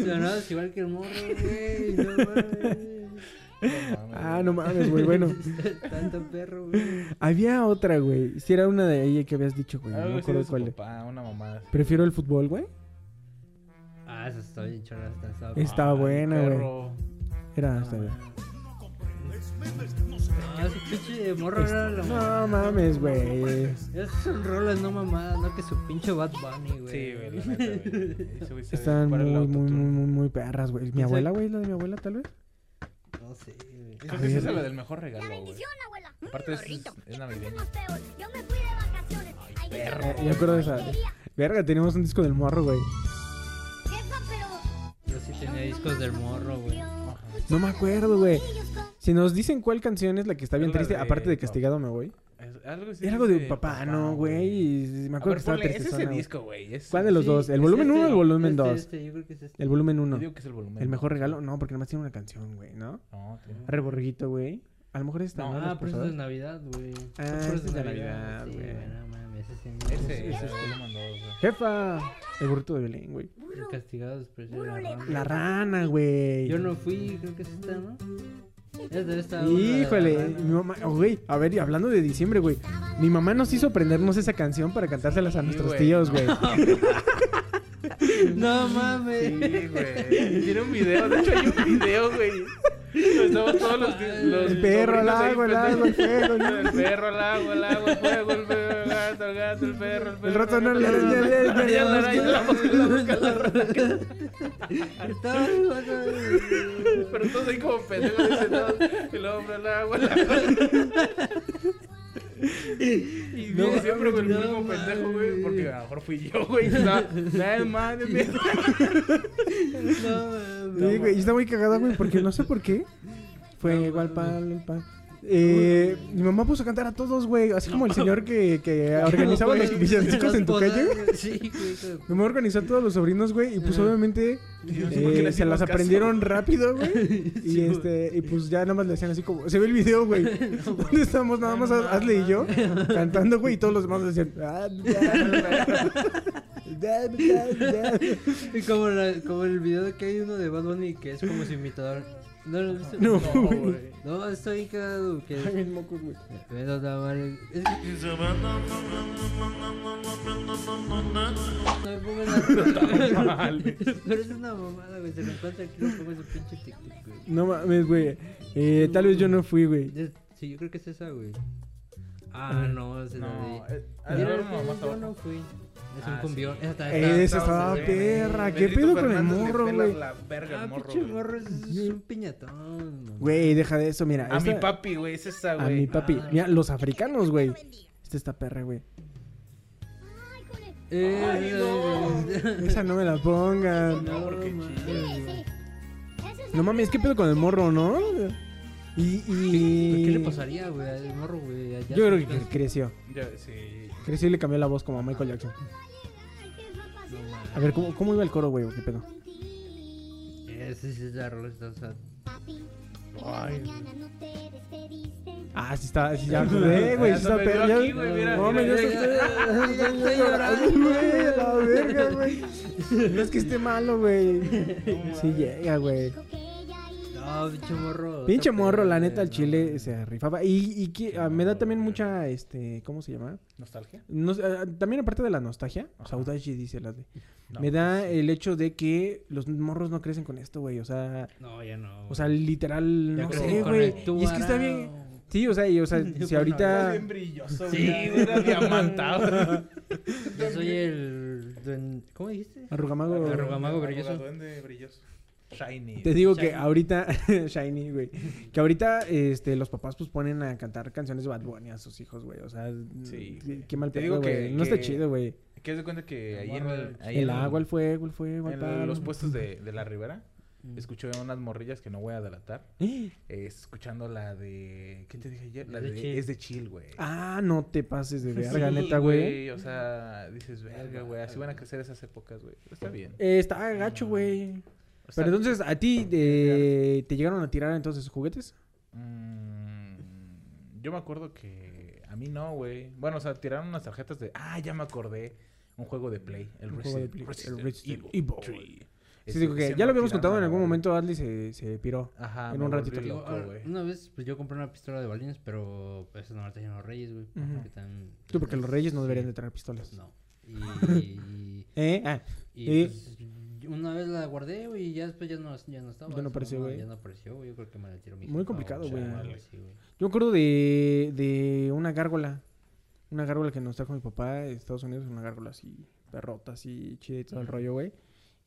[SPEAKER 3] Sonabas igual que el morro, güey. No mames.
[SPEAKER 1] Ah, no mames, güey. Bueno,
[SPEAKER 3] Tanto perro, güey.
[SPEAKER 1] había otra, güey. Si era una de ella que habías dicho, güey. No me acuerdo cuál. es.
[SPEAKER 2] papá, una mamada.
[SPEAKER 1] Prefiero el fútbol, güey.
[SPEAKER 3] Ah, esa está bien chora. Está, está...
[SPEAKER 1] Estaba
[SPEAKER 2] Ay,
[SPEAKER 1] buena, güey. Era
[SPEAKER 3] No,
[SPEAKER 1] hasta bien.
[SPEAKER 3] No, ese pinche morro era la
[SPEAKER 1] No mames, güey.
[SPEAKER 3] Esas son rolas, no mamadas, no que su pinche Bad Bunny, güey.
[SPEAKER 2] Sí, güey, la neta,
[SPEAKER 1] Están muy, muy, muy, muy, muy perras, güey. Mi
[SPEAKER 3] ¿Quién
[SPEAKER 1] abuela, güey, la de mi abuela, tal vez.
[SPEAKER 3] No sé, güey.
[SPEAKER 2] Creo que esa es la del mejor regalo,
[SPEAKER 4] La
[SPEAKER 2] güey.
[SPEAKER 4] bendición, abuela.
[SPEAKER 2] Aparte es, es navideño.
[SPEAKER 4] feos. Yo me fui de vacaciones. Ay,
[SPEAKER 2] perro.
[SPEAKER 1] Eh, me acuerdo de esa. Verga, teníamos un disco del morro, güey.
[SPEAKER 4] Jefa, pero...
[SPEAKER 3] Yo sí tenía discos del morro, güey.
[SPEAKER 1] No me acuerdo, güey. Si nos dicen cuál canción es la que está bien triste, aparte de Castigado me voy.
[SPEAKER 2] Es algo,
[SPEAKER 1] Era algo de
[SPEAKER 2] dice
[SPEAKER 1] papá, no, güey. y Me
[SPEAKER 2] A
[SPEAKER 1] acuerdo
[SPEAKER 2] ver,
[SPEAKER 1] que estaba
[SPEAKER 2] ponle, ese es el disco, güey. es-
[SPEAKER 1] ¿Cuál de los
[SPEAKER 3] Sí,
[SPEAKER 1] dos? ¿El volumen
[SPEAKER 3] este,
[SPEAKER 1] 1 o el volumen
[SPEAKER 3] este,
[SPEAKER 1] 2?
[SPEAKER 3] Este, yo creo que es este.
[SPEAKER 1] El volumen
[SPEAKER 2] Yo
[SPEAKER 1] 1.
[SPEAKER 2] digo que es el volumen.
[SPEAKER 1] El mejor regalo. No, porque nomás tiene una canción, güey, ¿no?
[SPEAKER 2] No, tiene-
[SPEAKER 1] Arre borreguito, güey. A lo mejor esta,
[SPEAKER 2] No,
[SPEAKER 3] Ah, pero eso es de. Navidad, güey.
[SPEAKER 1] Ah, ese
[SPEAKER 3] puros
[SPEAKER 1] es de Navidad,
[SPEAKER 3] Sí,
[SPEAKER 1] güey.
[SPEAKER 3] No mames, ese sí.
[SPEAKER 2] Ese,
[SPEAKER 3] ese
[SPEAKER 2] ese es volumen dos, güey.
[SPEAKER 1] Jefa. El burrito de Belén, güey.
[SPEAKER 3] El castigado después de la rama.
[SPEAKER 1] La rana, güey.
[SPEAKER 3] Yo no fui, creo que es esta, ¿no?
[SPEAKER 1] Híjole, mi mamá, oh, güey, a ver, y hablando de diciembre, güey, mi mamá nos hizo aprendernos esa canción para cantárselas a
[SPEAKER 2] Sí,
[SPEAKER 1] nuestros
[SPEAKER 2] güey,
[SPEAKER 1] tíos,
[SPEAKER 2] no.
[SPEAKER 1] güey.
[SPEAKER 3] No mames.
[SPEAKER 2] Sí, güey. Tiene un video, de hecho hay un video, güey. Estamos todos los, los
[SPEAKER 1] El perro al agua, el agua, el fuego, el-
[SPEAKER 2] perro al agua, el agua, el fuego, el fuego, el gato, el gato, el perro, el perro. el
[SPEAKER 1] el- el- el- el-
[SPEAKER 2] araña, la Pero todos ahí como pendejos el hombre al agua, el agua. Y
[SPEAKER 1] No,
[SPEAKER 2] no, siempre con el
[SPEAKER 3] no
[SPEAKER 2] mismo pendejo, güey, porque a lo mejor fui yo, güey. Nada nada más de mí.
[SPEAKER 3] No.
[SPEAKER 1] Sí, güey, y está muy cagada, güey, porque no sé por qué. Fue
[SPEAKER 3] No,
[SPEAKER 1] igual
[SPEAKER 3] no,
[SPEAKER 1] pan, el pan. Eh, mi mamá puso a cantar a todos, güey, así como el señor que, que organizaba los villancicos en tu calle.
[SPEAKER 3] Sí, güey. de-
[SPEAKER 1] Mi mamá organizó a todos los sobrinos, güey, y pues obviamente
[SPEAKER 2] por qué
[SPEAKER 1] eh,
[SPEAKER 2] le
[SPEAKER 1] se las
[SPEAKER 2] caso.
[SPEAKER 1] aprendieron rápido, güey. Y
[SPEAKER 3] Sí,
[SPEAKER 1] este, y pues ya nada más le hacían así como, se ve el video, güey. Donde Estamos nada más Ashley y yo cantando, güey, y todos los demás le decían, "Ah, ya, ya, ya".
[SPEAKER 3] Y como, la, como el video que hay uno de Bad Bunny que es como su imitador. ¿No lo viste?
[SPEAKER 1] No,
[SPEAKER 2] No.
[SPEAKER 3] No, estoy cagado. Que
[SPEAKER 1] Ay, mis mocos, güey.
[SPEAKER 3] Me la-
[SPEAKER 2] mal.
[SPEAKER 3] Pero es una mamada, güey. Se lo encuentra aquí, en su pinche TikTok, güey.
[SPEAKER 1] No mames, güey. Eh, tal vez yo no fui, güey.
[SPEAKER 3] Sí, yo creo que es esa, güey. Ah, no, la
[SPEAKER 2] No, eh,
[SPEAKER 3] Mira, yo, no fui. Es un
[SPEAKER 2] Ah,
[SPEAKER 3] cumbión.
[SPEAKER 2] sí.
[SPEAKER 3] Esa está,
[SPEAKER 1] Eh,
[SPEAKER 3] está-
[SPEAKER 1] esa
[SPEAKER 3] está-
[SPEAKER 1] estaba perra. ¿Qué pedo con el morro, güey?
[SPEAKER 2] la verga
[SPEAKER 3] Ah,
[SPEAKER 2] morro,
[SPEAKER 3] morro, es, un piñatón.
[SPEAKER 1] Güey, deja de eso, mira.
[SPEAKER 2] A mi papi, güey, es esa,
[SPEAKER 1] A
[SPEAKER 2] güey.
[SPEAKER 1] mi papi.
[SPEAKER 3] Ah.
[SPEAKER 1] Mira, los africanos, güey. Esta está perra, güey.
[SPEAKER 3] Eh,
[SPEAKER 2] Ay, no.
[SPEAKER 1] Esa no me la pongan.
[SPEAKER 2] No, porque
[SPEAKER 3] mames,
[SPEAKER 2] chile.
[SPEAKER 1] No mames, ¿qué pedo con el morro, no? Y. y...
[SPEAKER 3] ¿Qué le pasaría, güey, al morro, güey? allá
[SPEAKER 1] Yo creo que creció.
[SPEAKER 2] Ya, sí.
[SPEAKER 1] Creció y le cambió la voz como a Michael Jackson. A ver, ¿cómo, cómo iba el coro, güey? ¿Qué pedo?
[SPEAKER 3] Ese sí es la rola, está, está-
[SPEAKER 2] Ay,
[SPEAKER 1] Ah, sí está, sí ya acordé, güey. Sí está
[SPEAKER 2] se me dio
[SPEAKER 1] perra.
[SPEAKER 2] aquí,
[SPEAKER 1] ya-
[SPEAKER 2] güey, mira,
[SPEAKER 1] No,
[SPEAKER 2] mira,
[SPEAKER 1] me ya
[SPEAKER 3] llorando.
[SPEAKER 1] güey, la verga, güey. No es que esté malo, güey. Sí llega, güey.
[SPEAKER 3] No, pinche morro.
[SPEAKER 1] Pinche morro, la neta, el
[SPEAKER 3] no,
[SPEAKER 1] chile se rifaba. Y, y que, ah, me da también mucha, este, ¿cómo se llama?
[SPEAKER 2] ¿Nostalgia?
[SPEAKER 1] Ah, también aparte de la nostalgia,
[SPEAKER 2] Ajá.
[SPEAKER 1] saudade dice la de.
[SPEAKER 2] No.
[SPEAKER 1] Me da el hecho de que los morros no crecen con esto, güey. O sea,
[SPEAKER 3] No, ya no.
[SPEAKER 1] o sea, literal,
[SPEAKER 3] Ya
[SPEAKER 1] no sé, güey. Y es que está bien. Sí, o sea, y, o sea,
[SPEAKER 3] Yo
[SPEAKER 1] si ahorita.
[SPEAKER 2] Era bien brilloso,
[SPEAKER 3] Sí.
[SPEAKER 2] Era diamantado.
[SPEAKER 3] Yo soy el. ¿Cómo dijiste?
[SPEAKER 1] Arrugamago.
[SPEAKER 3] Arrugamago brilloso.
[SPEAKER 2] Duende brilloso. Shiny.
[SPEAKER 1] Te digo que ahorita, Shiny, güey, que ahorita este, los papás pues ponen a cantar canciones de Bad Bunny a sus hijos, güey. O sea,
[SPEAKER 2] Sí,
[SPEAKER 1] qué,
[SPEAKER 2] güey.
[SPEAKER 1] qué mal
[SPEAKER 2] Te
[SPEAKER 1] pedo,
[SPEAKER 2] digo que-
[SPEAKER 1] güey. No está
[SPEAKER 2] que-
[SPEAKER 1] chido, güey.
[SPEAKER 2] ¿Qué das de cuenta que ahí en el,
[SPEAKER 3] del-
[SPEAKER 2] ahí
[SPEAKER 1] El
[SPEAKER 2] en
[SPEAKER 1] agua, el fuego, el fuego, el
[SPEAKER 2] en los puestos de, de la ribera,
[SPEAKER 3] Mm.
[SPEAKER 2] escuché unas morrillas que no voy a delatar.
[SPEAKER 1] ¡Eh!
[SPEAKER 2] eh, escuchando la de. ¿Qué te dije ayer? La
[SPEAKER 3] Es de
[SPEAKER 2] de,
[SPEAKER 3] chill.
[SPEAKER 2] es de chill, güey.
[SPEAKER 1] Ah, no te pases de verga,
[SPEAKER 2] Sí,
[SPEAKER 1] neta, güey.
[SPEAKER 2] O sea, dices, verga, güey. Así van a crecer esas épocas, güey. Está bien.
[SPEAKER 1] Eh, está gacho, güey. Pero entonces, ¿a ti eh, te llegaron a tirar entonces juguetes?
[SPEAKER 2] Mm, yo me acuerdo que a mí no, güey. Bueno, o sea, tiraron unas tarjetas de. Ah, ya me acordé. Un juego de Play. El
[SPEAKER 1] Un juego de
[SPEAKER 2] Resident,
[SPEAKER 1] Play, el
[SPEAKER 2] Resident
[SPEAKER 1] Resident
[SPEAKER 2] Evil
[SPEAKER 1] Evil.
[SPEAKER 2] 3.
[SPEAKER 1] Sí,
[SPEAKER 2] Ese-
[SPEAKER 1] digo que
[SPEAKER 2] ese
[SPEAKER 1] ya lo habíamos contado en algún momento, Adley se, se piró.
[SPEAKER 2] Ajá,
[SPEAKER 1] en un ratito.
[SPEAKER 2] loco,
[SPEAKER 3] Ah,
[SPEAKER 2] güey.
[SPEAKER 3] Una vez, pues yo compré una pistola de balines, pero pues no la trajeron los reyes, güey.
[SPEAKER 1] Ujú.
[SPEAKER 3] que tan-
[SPEAKER 1] Tú, porque los reyes no deberían de tener pistolas.
[SPEAKER 3] No. Y,
[SPEAKER 1] ¿Eh? Ah,
[SPEAKER 3] y,
[SPEAKER 1] ¿Y?
[SPEAKER 3] pues, una vez la guardé, güey, y ya después ya no, ya no estaba.
[SPEAKER 1] Ya no apareció, güey.
[SPEAKER 3] Ya no apareció, güey. Yo creo que me la tiró mi
[SPEAKER 1] Muy
[SPEAKER 3] jefa
[SPEAKER 1] complicado, güey.
[SPEAKER 3] güey.
[SPEAKER 1] yo me acuerdo de, de una gárgola. Una gárgola que nos trajo mi papá de Estados Unidos. Una gárgola así, perrota, así, chida y todo el rollo, güey.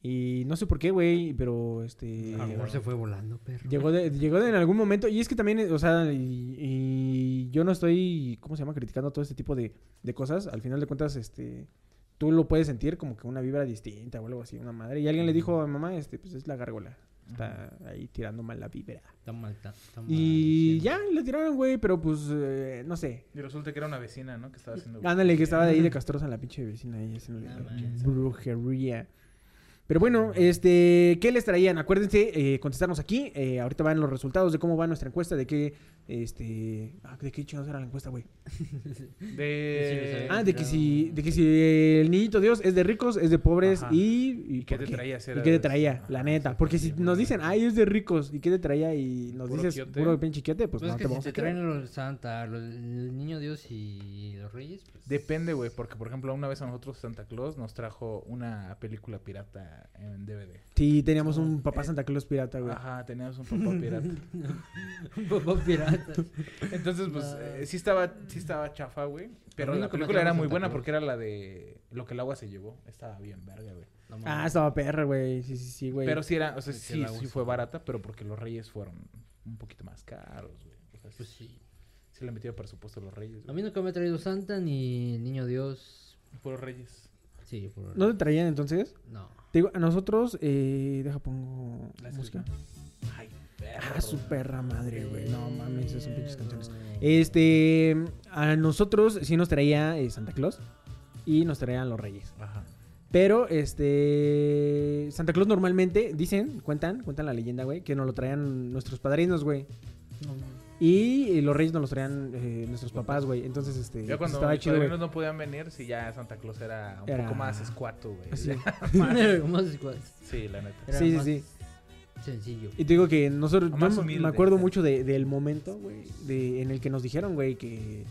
[SPEAKER 1] Y no sé por qué, güey, pero este...
[SPEAKER 3] A lo mejor se fue volando, perro.
[SPEAKER 1] Llegó de, llegó de en algún momento. Y es que también, o sea, y, y yo no estoy, ¿cómo se llama? Criticando todo este tipo de, de cosas. Al final de cuentas, este, tú lo puedes sentir como que una vibra distinta o algo así, una madre. Y alguien le dijo a mi mamá, este, pues es la gárgola. Está ahí tirando mal la vibra.
[SPEAKER 3] Está mal, está, está mal
[SPEAKER 1] Y
[SPEAKER 3] diciendo.
[SPEAKER 1] ya, le tiraron, güey, pero pues, eh, no sé.
[SPEAKER 2] Y resulta que era una vecina, ¿no? Que estaba haciendo.
[SPEAKER 1] Ándale, que estaba de ahí de castrosa la pinche vecina ahí haciendo
[SPEAKER 3] No
[SPEAKER 1] la
[SPEAKER 3] manches.
[SPEAKER 1] brujería. Pero bueno, este, ¿qué les traían? Acuérdense, eh, contestarnos aquí. Eh, ahorita van los resultados de cómo va nuestra encuesta, de qué, este, ah, de qué chingados era la encuesta, güey.
[SPEAKER 2] De.
[SPEAKER 1] Ah, de que si, de que si el niñito Dios es de ricos, es de pobres
[SPEAKER 2] Ajá.
[SPEAKER 1] y,
[SPEAKER 2] ¿Y qué
[SPEAKER 1] ¿por
[SPEAKER 2] te traía? Si
[SPEAKER 1] ¿Y qué te traía?
[SPEAKER 2] Ajá,
[SPEAKER 1] La neta. Porque si nos dicen, ay, es de ricos, ¿y qué te traía? Y nos
[SPEAKER 2] Puro
[SPEAKER 1] dices
[SPEAKER 2] quiote.
[SPEAKER 1] puro pinche quiote, pues,
[SPEAKER 3] Pues
[SPEAKER 1] no
[SPEAKER 3] es
[SPEAKER 1] te
[SPEAKER 3] que si
[SPEAKER 1] vamos
[SPEAKER 3] te
[SPEAKER 1] a creer.
[SPEAKER 3] traen los Santa, los- el niño Dios y los reyes, pues.
[SPEAKER 2] Depende, güey, porque por ejemplo, una vez a nosotros Santa Claus nos trajo una película pirata en DVD.
[SPEAKER 1] Sí, teníamos un papá Santa Claus pirata, güey.
[SPEAKER 2] Ajá, teníamos un papá pirata.
[SPEAKER 3] Un papá pirata.
[SPEAKER 2] Entonces, pues,
[SPEAKER 3] No.
[SPEAKER 2] eh, sí estaba, sí estaba chafa, güey. Pero la película era muy
[SPEAKER 3] Santa
[SPEAKER 2] buena porque era la de lo que el agua se llevó. Estaba bien verga, güey.
[SPEAKER 3] No
[SPEAKER 1] Ah, estaba perra, güey. Sí, sí, sí, güey.
[SPEAKER 2] Pero sí era, o sea, sí, sí fue barata, pero porque los reyes fueron un poquito más caros, güey. O sea,
[SPEAKER 3] Pues
[SPEAKER 2] sí,
[SPEAKER 3] sí.
[SPEAKER 2] le metieron presupuesto a los reyes,
[SPEAKER 3] A mí nunca me ha traído Santa ni el niño Dios.
[SPEAKER 2] Puros reyes.
[SPEAKER 3] Sí, por...
[SPEAKER 1] ¿No te traían entonces?
[SPEAKER 3] No.
[SPEAKER 1] Te digo, a nosotros, eh, deja pongo
[SPEAKER 2] La
[SPEAKER 1] música.
[SPEAKER 2] Ay,
[SPEAKER 1] Ah, su perra madre, güey. No mames, esas son pinches canciones. Este, a nosotros sí nos traía eh, Santa Claus y nos traían los Reyes.
[SPEAKER 2] Ajá.
[SPEAKER 1] Pero, este, Santa Claus normalmente, dicen, cuentan, cuentan la leyenda, güey, que nos lo traían nuestros padrinos, güey.
[SPEAKER 3] no, no.
[SPEAKER 1] Y eh, los Reyes nos los traían eh, nuestros papás, güey. Entonces, este,
[SPEAKER 2] Ya cuando
[SPEAKER 1] estaba
[SPEAKER 2] mis
[SPEAKER 1] chido,
[SPEAKER 2] no podían venir, sí, ya Santa Claus era un
[SPEAKER 1] Era-
[SPEAKER 2] poco más escuato, güey.
[SPEAKER 1] Así.
[SPEAKER 3] Más igual.
[SPEAKER 2] Sí, la neta.
[SPEAKER 3] Era
[SPEAKER 1] Sí, sí,
[SPEAKER 3] más
[SPEAKER 1] sí.
[SPEAKER 3] Sencillo.
[SPEAKER 1] Y te digo que nosotros, yo
[SPEAKER 2] Más
[SPEAKER 1] me-
[SPEAKER 2] humilde.
[SPEAKER 1] me acuerdo mucho de- del momento, güey, de, en el que nos dijeron, güey, que,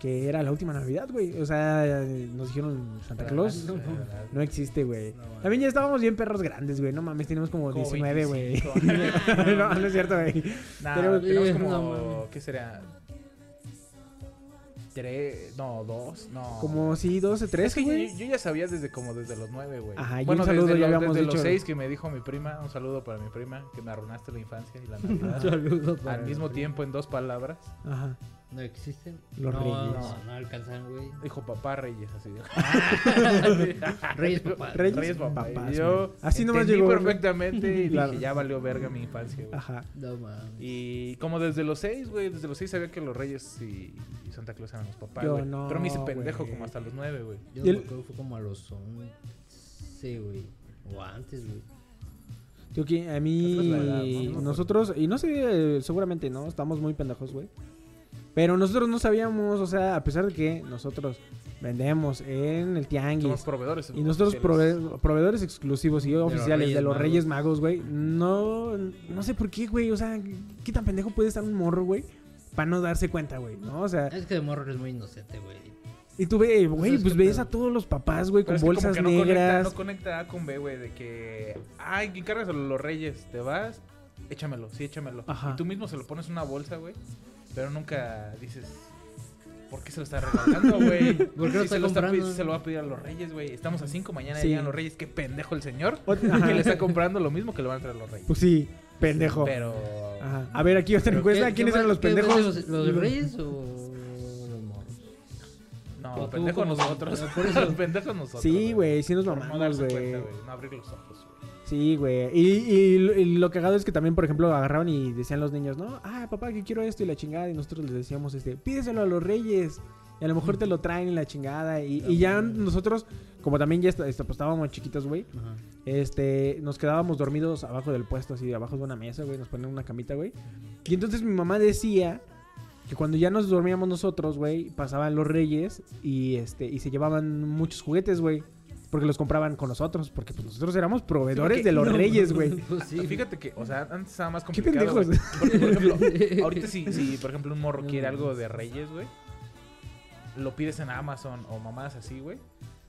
[SPEAKER 1] que era la última Navidad, güey. O sea, nos dijeron Santa Claus
[SPEAKER 3] No,
[SPEAKER 1] no existe, güey.
[SPEAKER 3] No.
[SPEAKER 1] También ya estábamos bien perros grandes, güey. No mames, tenemos como,
[SPEAKER 2] Como
[SPEAKER 1] 19, güey.
[SPEAKER 2] 25.
[SPEAKER 1] no, no es cierto, güey.
[SPEAKER 2] Nah, tenemos como. ¿qué sería? Tres, no, dos, no.
[SPEAKER 1] Como sí, 12,
[SPEAKER 2] Es
[SPEAKER 1] 13,
[SPEAKER 2] que yo,
[SPEAKER 1] güey.
[SPEAKER 2] yo ya sabía desde como desde los nueve, güey.
[SPEAKER 1] Ajá,
[SPEAKER 2] bueno,
[SPEAKER 1] un saludo
[SPEAKER 2] desde,
[SPEAKER 1] ya
[SPEAKER 2] los-
[SPEAKER 1] habíamos
[SPEAKER 2] desde
[SPEAKER 1] dicho.
[SPEAKER 2] los seis que me dijo mi prima, un saludo para mi prima, que me arruinaste la infancia y la Navidad.
[SPEAKER 3] Saludos para
[SPEAKER 2] Al mismo tiempo, en dos palabras,
[SPEAKER 1] Ajá.
[SPEAKER 3] No existen.
[SPEAKER 1] Los
[SPEAKER 3] no,
[SPEAKER 1] reyes.
[SPEAKER 3] No, no alcanzan, güey.
[SPEAKER 2] dijo papá Reyes, así.
[SPEAKER 3] Reyes papá.
[SPEAKER 1] Reyes
[SPEAKER 2] Reyes papá.
[SPEAKER 1] papás,
[SPEAKER 2] yo.
[SPEAKER 1] Así nomás llegó,
[SPEAKER 2] perfectamente y
[SPEAKER 1] Claro.
[SPEAKER 2] dije, ya valió verga mi infancia, güey.
[SPEAKER 1] Ajá.
[SPEAKER 3] No mames.
[SPEAKER 2] Y como desde los seis, güey, desde los seis sabía que los Reyes y, y Santa Claus eran los papás,
[SPEAKER 1] Yo
[SPEAKER 2] güey.
[SPEAKER 1] no,
[SPEAKER 2] Pero me hice pendejo
[SPEAKER 1] güey.
[SPEAKER 2] como hasta los nueve, güey.
[SPEAKER 3] Yo
[SPEAKER 1] el-
[SPEAKER 3] me acuerdo, fue como a los 11, güey. O antes, güey.
[SPEAKER 1] Digo que a mí,
[SPEAKER 2] edad,
[SPEAKER 1] nosotros, y no sé, eh, seguramente no, estamos muy pendejos, güey. Pero nosotros no sabíamos, o sea, a pesar de que nosotros vendemos en el tianguis
[SPEAKER 2] Somos proveedores.
[SPEAKER 1] y nosotros prove- proveedores exclusivos y oficiales de
[SPEAKER 3] Reyes
[SPEAKER 1] los
[SPEAKER 3] Magos.
[SPEAKER 1] Reyes Magos, güey, no, no sé por qué, güey, o sea, qué tan pendejo puede estar un morro, güey, para no darse cuenta, güey, ¿no? O sea,
[SPEAKER 3] Es que de morro eres muy inocente, güey.
[SPEAKER 1] y tú ve, güey,
[SPEAKER 3] es
[SPEAKER 1] pues
[SPEAKER 3] pedo.
[SPEAKER 1] a todos los papás, güey, con
[SPEAKER 2] es que como
[SPEAKER 1] bolsas
[SPEAKER 2] que no Conecta,
[SPEAKER 1] negras.
[SPEAKER 2] no conecta A con B, güey, de que. Ay, que encargas a los Reyes, te vas, échamelo, sí, échamelo.
[SPEAKER 1] Ajá.
[SPEAKER 2] Y tú mismo se lo pones en una bolsa, güey. Pero nunca dices. ¿Por qué se lo está regalando, güey?
[SPEAKER 3] ¿Por qué lo
[SPEAKER 2] Si
[SPEAKER 3] está
[SPEAKER 2] se lo está se lo va a pedir a los reyes, güey. Estamos a cinco, mañana
[SPEAKER 1] Sí.
[SPEAKER 2] llegan los reyes. Qué pendejo el señor. Que le está comprando lo mismo que le van a traer los reyes.
[SPEAKER 1] Pues sí, pendejo.
[SPEAKER 2] Pero...
[SPEAKER 1] Ajá. A ver, aquí otra
[SPEAKER 3] ¿Pero
[SPEAKER 1] encuesta.
[SPEAKER 3] qué-
[SPEAKER 1] ¿Quiénes
[SPEAKER 3] qué
[SPEAKER 1] eran los pendejos?
[SPEAKER 3] ¿Los, los reyes o los morros?
[SPEAKER 2] No, pendejos nosotros.
[SPEAKER 3] por eso-
[SPEAKER 2] los pendejos nosotros.
[SPEAKER 1] Sí, güey, sí nos mamamos, güey.
[SPEAKER 2] cuenta, güey. No abrir los ojos.
[SPEAKER 1] Sí, güey. Y, y lo- y lo cagado es que también, por ejemplo, agarraban y decían los niños, ¿no? Ah, papá, que quiero esto y la chingada. Y nosotros les decíamos, este, pídeselo a los reyes. Y a lo mejor te lo traen y la chingada. Y, y ya nosotros, como también ya est- est- pues, estábamos chiquitos, güey,
[SPEAKER 3] Ajá.
[SPEAKER 1] este, nos quedábamos dormidos abajo del puesto, así, abajo de una mesa, güey. Nos ponían una camita, güey. Y entonces mi mamá decía que cuando ya nos dormíamos nosotros, güey, pasaban los reyes y, este, y se llevaban muchos juguetes, güey. Porque los compraban con nosotros, porque pues, nosotros éramos proveedores de los
[SPEAKER 3] No,
[SPEAKER 1] reyes, güey.
[SPEAKER 3] Pues sí.
[SPEAKER 2] Fíjate que, o sea, antes estaba más
[SPEAKER 1] Qué
[SPEAKER 2] complicado.
[SPEAKER 1] pendejos.
[SPEAKER 2] güey. Porque, por ejemplo, ahorita si, si, por ejemplo, un morro quiere algo de Reyes, güey, lo pides en Amazon o mamadas así, güey,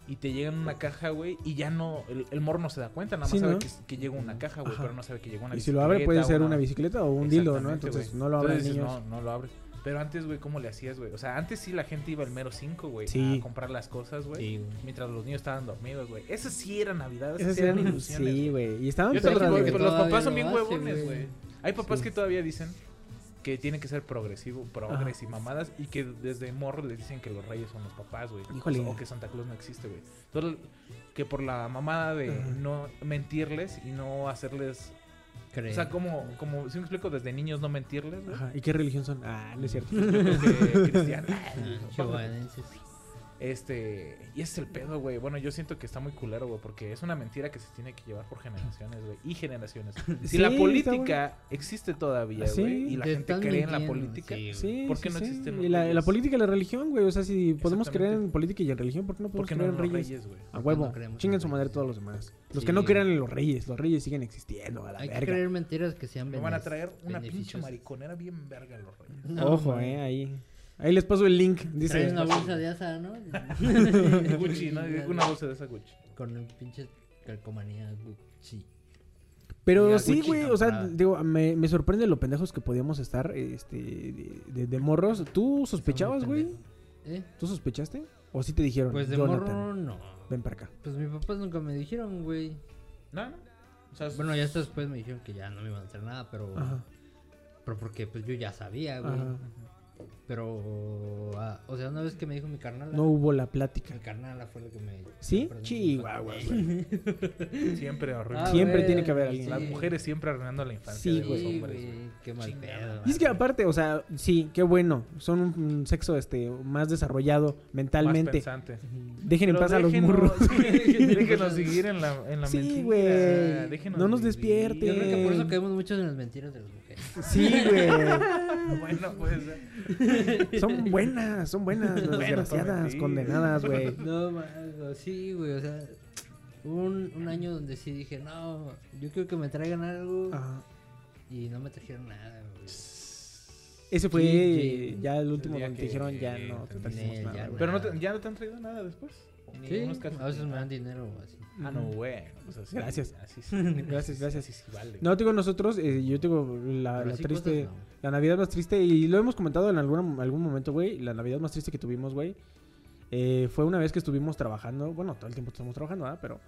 [SPEAKER 2] y te llega en una caja, güey, y ya no, el, el morro no se da cuenta, nada más
[SPEAKER 1] Sí,
[SPEAKER 2] sabe
[SPEAKER 1] ¿no?
[SPEAKER 2] que, que llega una caja, güey, pero no sabe que llegó una
[SPEAKER 1] Y si lo abre puede ser
[SPEAKER 2] bicicleta,
[SPEAKER 1] una bicicleta o un dildo, ¿no? Entonces no lo niños.
[SPEAKER 2] No, no lo abres. Pero antes, güey, ¿cómo le hacías, güey? O sea, antes sí la gente iba al mero 5, güey,
[SPEAKER 1] Sí.
[SPEAKER 2] a comprar las cosas, güey.
[SPEAKER 3] Sí.
[SPEAKER 2] Mientras los niños estaban dormidos, güey. Eso sí era Navidad, esas
[SPEAKER 1] Esas
[SPEAKER 2] sí eran
[SPEAKER 1] eran-
[SPEAKER 2] ilusiones.
[SPEAKER 1] Sí, güey. Y estaban
[SPEAKER 2] Yo
[SPEAKER 1] perras,
[SPEAKER 2] digo, los papás son bien huevones, güey. Hay papás
[SPEAKER 1] Sí.
[SPEAKER 2] que todavía dicen que tiene que ser progresivo, progres y mamadas, y que desde morro les dicen que los reyes son los papás, güey.
[SPEAKER 1] Híjole.
[SPEAKER 2] O que Santa Claus no existe, güey. Entonces, que por la mamada de no mentirles y no hacerles...
[SPEAKER 3] Creo.
[SPEAKER 2] O sea, como, como si me explico, desde niños no mentirles.
[SPEAKER 1] Ajá. ¿Y qué religión son? Ah, no es cierto.
[SPEAKER 2] Porque cristiano.
[SPEAKER 3] Ah.
[SPEAKER 2] Este, y ese es el pedo, güey. Bueno, yo siento que está muy culero, güey, porque es una mentira que se tiene que llevar por generaciones, güey, y generaciones. Si
[SPEAKER 1] Sí,
[SPEAKER 2] la política existe todavía,
[SPEAKER 1] Sí.
[SPEAKER 2] güey, y la
[SPEAKER 3] Te
[SPEAKER 2] gente cree en la política,
[SPEAKER 3] sí,
[SPEAKER 2] ¿Por qué
[SPEAKER 1] sí,
[SPEAKER 2] no
[SPEAKER 1] sí.
[SPEAKER 2] existen los
[SPEAKER 1] Y la, política y la religión, güey. O sea, si podemos creer en política y en religión, ¿por qué no
[SPEAKER 2] ¿por
[SPEAKER 1] podemos
[SPEAKER 2] qué no
[SPEAKER 1] creer
[SPEAKER 2] en
[SPEAKER 1] en
[SPEAKER 2] los
[SPEAKER 1] reyes?
[SPEAKER 2] reyes, güey?
[SPEAKER 1] A
[SPEAKER 3] ¿Por qué
[SPEAKER 1] huevo.
[SPEAKER 3] no
[SPEAKER 1] Chinguen su madre todos los demás. Los
[SPEAKER 3] Sí.
[SPEAKER 1] que no crean en los reyes. Los reyes siguen existiendo, a la
[SPEAKER 3] Hay que creer mentiras que sean
[SPEAKER 2] Me van a traer una pinche mariconera bien verga los reyes.
[SPEAKER 3] No,
[SPEAKER 1] Ojo, eh, ahí. Ahí les paso el link. Dice.
[SPEAKER 3] Trae una bolsa de asa, ¿no?
[SPEAKER 2] Gucci, ¿no? Una bolsa de esa Gucci.
[SPEAKER 3] Con el pinche calcomanía Gucci.
[SPEAKER 1] Pero
[SPEAKER 3] Mira,
[SPEAKER 1] sí, güey, o sea, digo, me, me sorprende lo pendejos que podíamos estar este, de, de- de morros. ¿Tú sospechabas, güey?
[SPEAKER 3] ¿Eh?
[SPEAKER 1] ¿Tú sospechaste? ¿O sí te dijeron?
[SPEAKER 3] Pues de
[SPEAKER 1] Jonathan,
[SPEAKER 3] morro, no.
[SPEAKER 1] ven para acá.
[SPEAKER 3] Pues mis papás nunca me dijeron, güey.
[SPEAKER 2] No, no. O sea,
[SPEAKER 3] Bueno, ya hasta después me dijeron que ya no me iban a hacer nada, pero...
[SPEAKER 1] Ajá.
[SPEAKER 3] Pero porque pues yo ya sabía, güey.
[SPEAKER 1] Ajá.
[SPEAKER 3] Pero... ah, o sea, una vez que me dijo mi carnal...
[SPEAKER 1] No hubo la plática.
[SPEAKER 3] Mi carnal fue lo que me...
[SPEAKER 1] ¿Sí?
[SPEAKER 3] me perdonó.
[SPEAKER 1] Chihuahua, güey.
[SPEAKER 2] siempre arruinando.
[SPEAKER 3] Ah,
[SPEAKER 1] Siempre
[SPEAKER 3] güey,
[SPEAKER 1] tiene que haber alguien.
[SPEAKER 3] sí.
[SPEAKER 2] Las mujeres siempre arruinando la infancia
[SPEAKER 1] Sí,
[SPEAKER 2] de los
[SPEAKER 3] Sí,
[SPEAKER 2] hombres. güey.
[SPEAKER 3] Qué mal pedo.
[SPEAKER 1] Y es que aparte, o sea, sí, qué bueno. Son un, un sexo este más desarrollado
[SPEAKER 2] Más
[SPEAKER 1] mentalmente.
[SPEAKER 2] pensante.
[SPEAKER 1] Dejen en paz a los
[SPEAKER 2] déjenos-
[SPEAKER 1] murros.
[SPEAKER 2] déjenos seguir en la, en la
[SPEAKER 1] Sí,
[SPEAKER 2] mentira.
[SPEAKER 1] güey.
[SPEAKER 2] Déjenos
[SPEAKER 1] No nos
[SPEAKER 2] vivir.
[SPEAKER 1] despierten.
[SPEAKER 3] Yo creo que por eso caemos muchos en las mentiras de mujeres.
[SPEAKER 1] Sí, güey.
[SPEAKER 2] Bueno, pues.
[SPEAKER 1] Son buenas, son buenas, las
[SPEAKER 2] Bueno,
[SPEAKER 1] desgraciadas, condenadas, güey.
[SPEAKER 3] No, mames, sí, güey, o sea, hubo un, un año donde sí dije, no, yo quiero que me traigan algo
[SPEAKER 1] Ajá.
[SPEAKER 3] y no me trajeron nada, güey.
[SPEAKER 1] Ese fue
[SPEAKER 3] Sí,
[SPEAKER 1] ya el último donde
[SPEAKER 2] que
[SPEAKER 1] dijeron ya no te trajimos
[SPEAKER 3] ya
[SPEAKER 1] nada.
[SPEAKER 3] no.
[SPEAKER 1] güey.
[SPEAKER 2] Pero no te- ya no te han traído nada después. Ni
[SPEAKER 3] Sí, a veces me dan dinero o así.
[SPEAKER 2] Ah, no. Pues así,
[SPEAKER 1] Gracias.
[SPEAKER 2] Así sí.
[SPEAKER 1] Gracias, gracias.
[SPEAKER 2] Sí vale.
[SPEAKER 1] No, digo nosotros, eh, yo tengo la, la triste,
[SPEAKER 3] no.
[SPEAKER 1] la Navidad más triste y lo hemos comentado en algún, algún momento, güey. La Navidad más triste que tuvimos, güey, eh, fue una vez que estuvimos trabajando. Bueno, todo el tiempo estamos trabajando, ¿verdad? Pero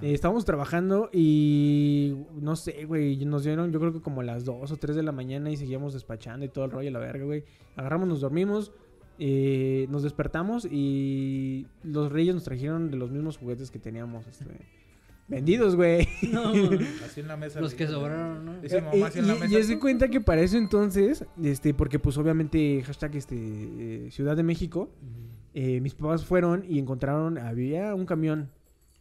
[SPEAKER 1] eh, estábamos trabajando y no sé, güey, nos dieron yo creo que como las 2 o 3 de la mañana y seguíamos despachando y todo el rollo, la verga, güey. Agarramos, nos dormimos, eh, nos despertamos y los reyes nos trajeron de los mismos juguetes que teníamos este, vendidos, güey.
[SPEAKER 3] No,
[SPEAKER 2] Así en la mesa.
[SPEAKER 3] los que sobraron, ¿no?
[SPEAKER 2] Dice
[SPEAKER 1] Eh,
[SPEAKER 2] mamá así en la
[SPEAKER 1] y,
[SPEAKER 2] mesa.
[SPEAKER 1] y de cuenta que para eso entonces, este, porque pues obviamente hashtag este, eh, Ciudad de México, eh, mis papás fueron y encontraron, había un camión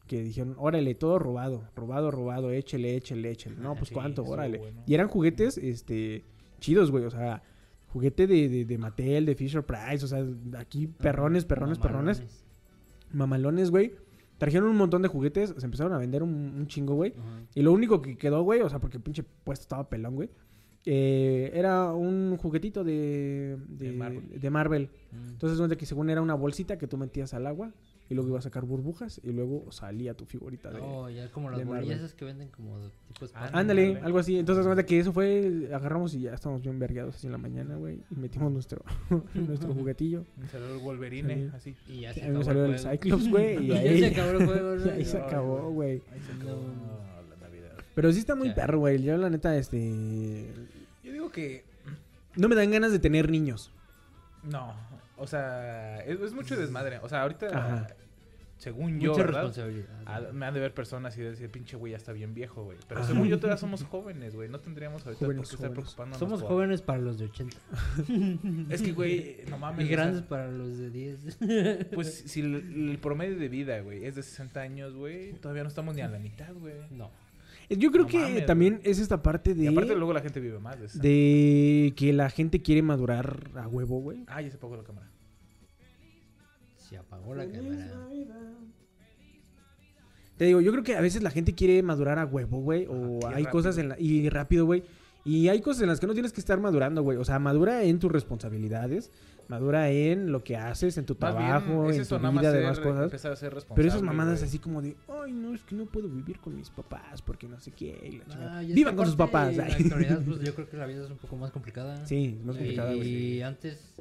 [SPEAKER 1] que dijeron, órale, todo robado, robado, robado, échele, échele, échele. No,
[SPEAKER 2] Ah,
[SPEAKER 1] pues
[SPEAKER 2] sí,
[SPEAKER 1] cuánto, órale.
[SPEAKER 2] bueno.
[SPEAKER 1] Y eran juguetes, este, chidos, güey, o sea, juguete de, de, de Mattel, de Fisher Price, o sea, aquí perrones, perrones, perrones,
[SPEAKER 3] Mamalones.
[SPEAKER 1] güey. Trajeron un montón de juguetes, se empezaron a vender un, un chingo, güey. Y lo único que quedó, güey, o sea, porque el pinche puesto estaba pelón, güey. eh, era un juguetito de, de,
[SPEAKER 2] De Marvel.
[SPEAKER 1] de Marvel.
[SPEAKER 3] Mm.
[SPEAKER 1] Entonces, donde que según era una bolsita que tú metías al agua y luego iba a sacar burbujas y luego salía tu figurita de...
[SPEAKER 3] Oh, ya como las bolillas esas que venden como de tipo spam.
[SPEAKER 1] Ándale, algo así. Entonces, cuenta que eso fue, agarramos y ya estábamos bien vergueados así en la mañana, güey. Y metimos nuestro, nuestro juguetro.
[SPEAKER 2] Me salió el Wolverine,
[SPEAKER 1] Sí.
[SPEAKER 2] así.
[SPEAKER 3] Y ya se acabó
[SPEAKER 1] me salió el. Cyclops, güey. Y ahí,
[SPEAKER 3] se acabó el juego,
[SPEAKER 1] y ahí se acabó, güey.
[SPEAKER 2] Ahí se acabó la Navidad.
[SPEAKER 1] Pero sí está muy
[SPEAKER 3] Ya.
[SPEAKER 1] perro, güey. Yo, la neta, este.
[SPEAKER 2] Yo digo que
[SPEAKER 1] No me dan ganas de tener niños.
[SPEAKER 2] no, o sea, es, es mucho desmadre. O sea, ahorita,
[SPEAKER 1] Ajá.
[SPEAKER 2] según yo,
[SPEAKER 3] Mucha
[SPEAKER 2] ¿verdad?
[SPEAKER 3] responsabilidad.
[SPEAKER 2] Me han de ver personas y decir, pinche güey, ya está bien viejo, güey. Pero
[SPEAKER 1] Ajá.
[SPEAKER 2] según yo todavía somos jóvenes, güey. No tendríamos ahorita
[SPEAKER 1] Jóvenes,
[SPEAKER 2] por qué estar
[SPEAKER 1] jóvenes.
[SPEAKER 2] preocupándonos.
[SPEAKER 3] Somos
[SPEAKER 2] por-
[SPEAKER 3] jóvenes para los de 80.
[SPEAKER 2] Es que, güey, no mames.
[SPEAKER 3] Y
[SPEAKER 2] o sea,
[SPEAKER 3] grandes para los de 10.
[SPEAKER 2] Pues si el, el promedio de vida, güey, es de 60 años, güey, todavía no estamos ni a la mitad, güey.
[SPEAKER 3] no.
[SPEAKER 1] Yo creo
[SPEAKER 2] No
[SPEAKER 1] que
[SPEAKER 2] mames,
[SPEAKER 1] también
[SPEAKER 2] güey.
[SPEAKER 1] es esta parte de.
[SPEAKER 2] Y aparte luego la gente vive más de 60.
[SPEAKER 1] de que la gente quiere madurar a huevo, güey.
[SPEAKER 2] Ah, ya se apagó la cámara.
[SPEAKER 3] Se apagó la cámara.
[SPEAKER 1] Te digo, yo creo que a veces la gente quiere madurar a huevo, güey. O
[SPEAKER 2] Ajá,
[SPEAKER 1] hay
[SPEAKER 2] rápido.
[SPEAKER 1] cosas en la. Y rápido, güey. Y hay cosas en las que no tienes que estar madurando, güey. O sea, madura en tus responsabilidades. Madura en lo que haces, en tu
[SPEAKER 2] Más bien,
[SPEAKER 1] trabajo,
[SPEAKER 2] es
[SPEAKER 1] en
[SPEAKER 2] eso,
[SPEAKER 1] tu vida, demás cosas.
[SPEAKER 2] empezar a ser
[SPEAKER 1] Pero esas mamadas
[SPEAKER 2] güey.
[SPEAKER 1] así como de, ay, no, es que no puedo vivir con mis papás porque no sé qué. y la chingada".
[SPEAKER 3] Ah, y
[SPEAKER 1] Vivan con sus papás.
[SPEAKER 3] En la actualidad, pues yo creo que la vida es un poco más complicada.
[SPEAKER 1] Sí, es más complicada,
[SPEAKER 3] Y
[SPEAKER 1] güey.
[SPEAKER 3] antes,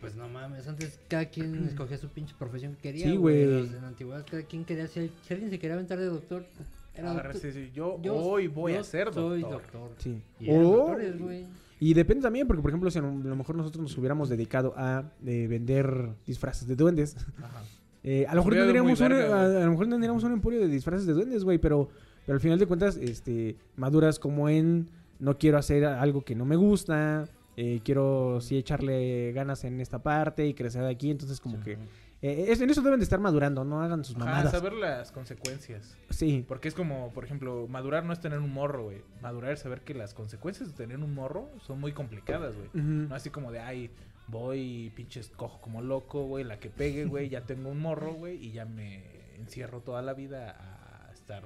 [SPEAKER 3] pues no mames, antes cada quien escogía su pinche profesión que quería.
[SPEAKER 1] Sí, güey.
[SPEAKER 3] En la antigüedad cada quien quería ser, si alguien se quería aventar de doctor, era
[SPEAKER 2] Agarra,
[SPEAKER 3] doctor.
[SPEAKER 2] sí, sí, Yo,
[SPEAKER 3] Yo-
[SPEAKER 2] hoy voy
[SPEAKER 3] yo
[SPEAKER 2] a ser
[SPEAKER 3] soy
[SPEAKER 2] doctor.
[SPEAKER 3] doctor.
[SPEAKER 1] Sí.
[SPEAKER 3] Y eran
[SPEAKER 1] O-
[SPEAKER 3] doctores, güey.
[SPEAKER 1] Y depende también, porque por ejemplo, si a lo mejor nosotros nos hubiéramos dedicado a eh, vender disfraces de duendes,
[SPEAKER 2] Ajá.
[SPEAKER 1] eh, a lo mejor tendríamos un,
[SPEAKER 2] verga,
[SPEAKER 1] a,
[SPEAKER 2] güey.
[SPEAKER 1] a lo mejor tendríamos un emporio de disfraces de duendes, güey, pero, pero al final de cuentas, este, maduras como en no quiero hacer algo que no me gusta, eh, quiero sí echarle ganas en esta parte y crecer de aquí, entonces como que eh, es- en eso deben de estar madurando, no hagan sus mamadas.
[SPEAKER 2] saber las consecuencias.
[SPEAKER 1] Sí,
[SPEAKER 2] Porque es como, por ejemplo, madurar no es tener un morro, güey. Madurar es saber que las consecuencias de tener un morro son muy complicadas, güey. No así como de, ay, voy, pinches, cojo como loco, güey, la que pegue, güey, ya tengo un morro, güey, y ya me encierro toda la vida a estar.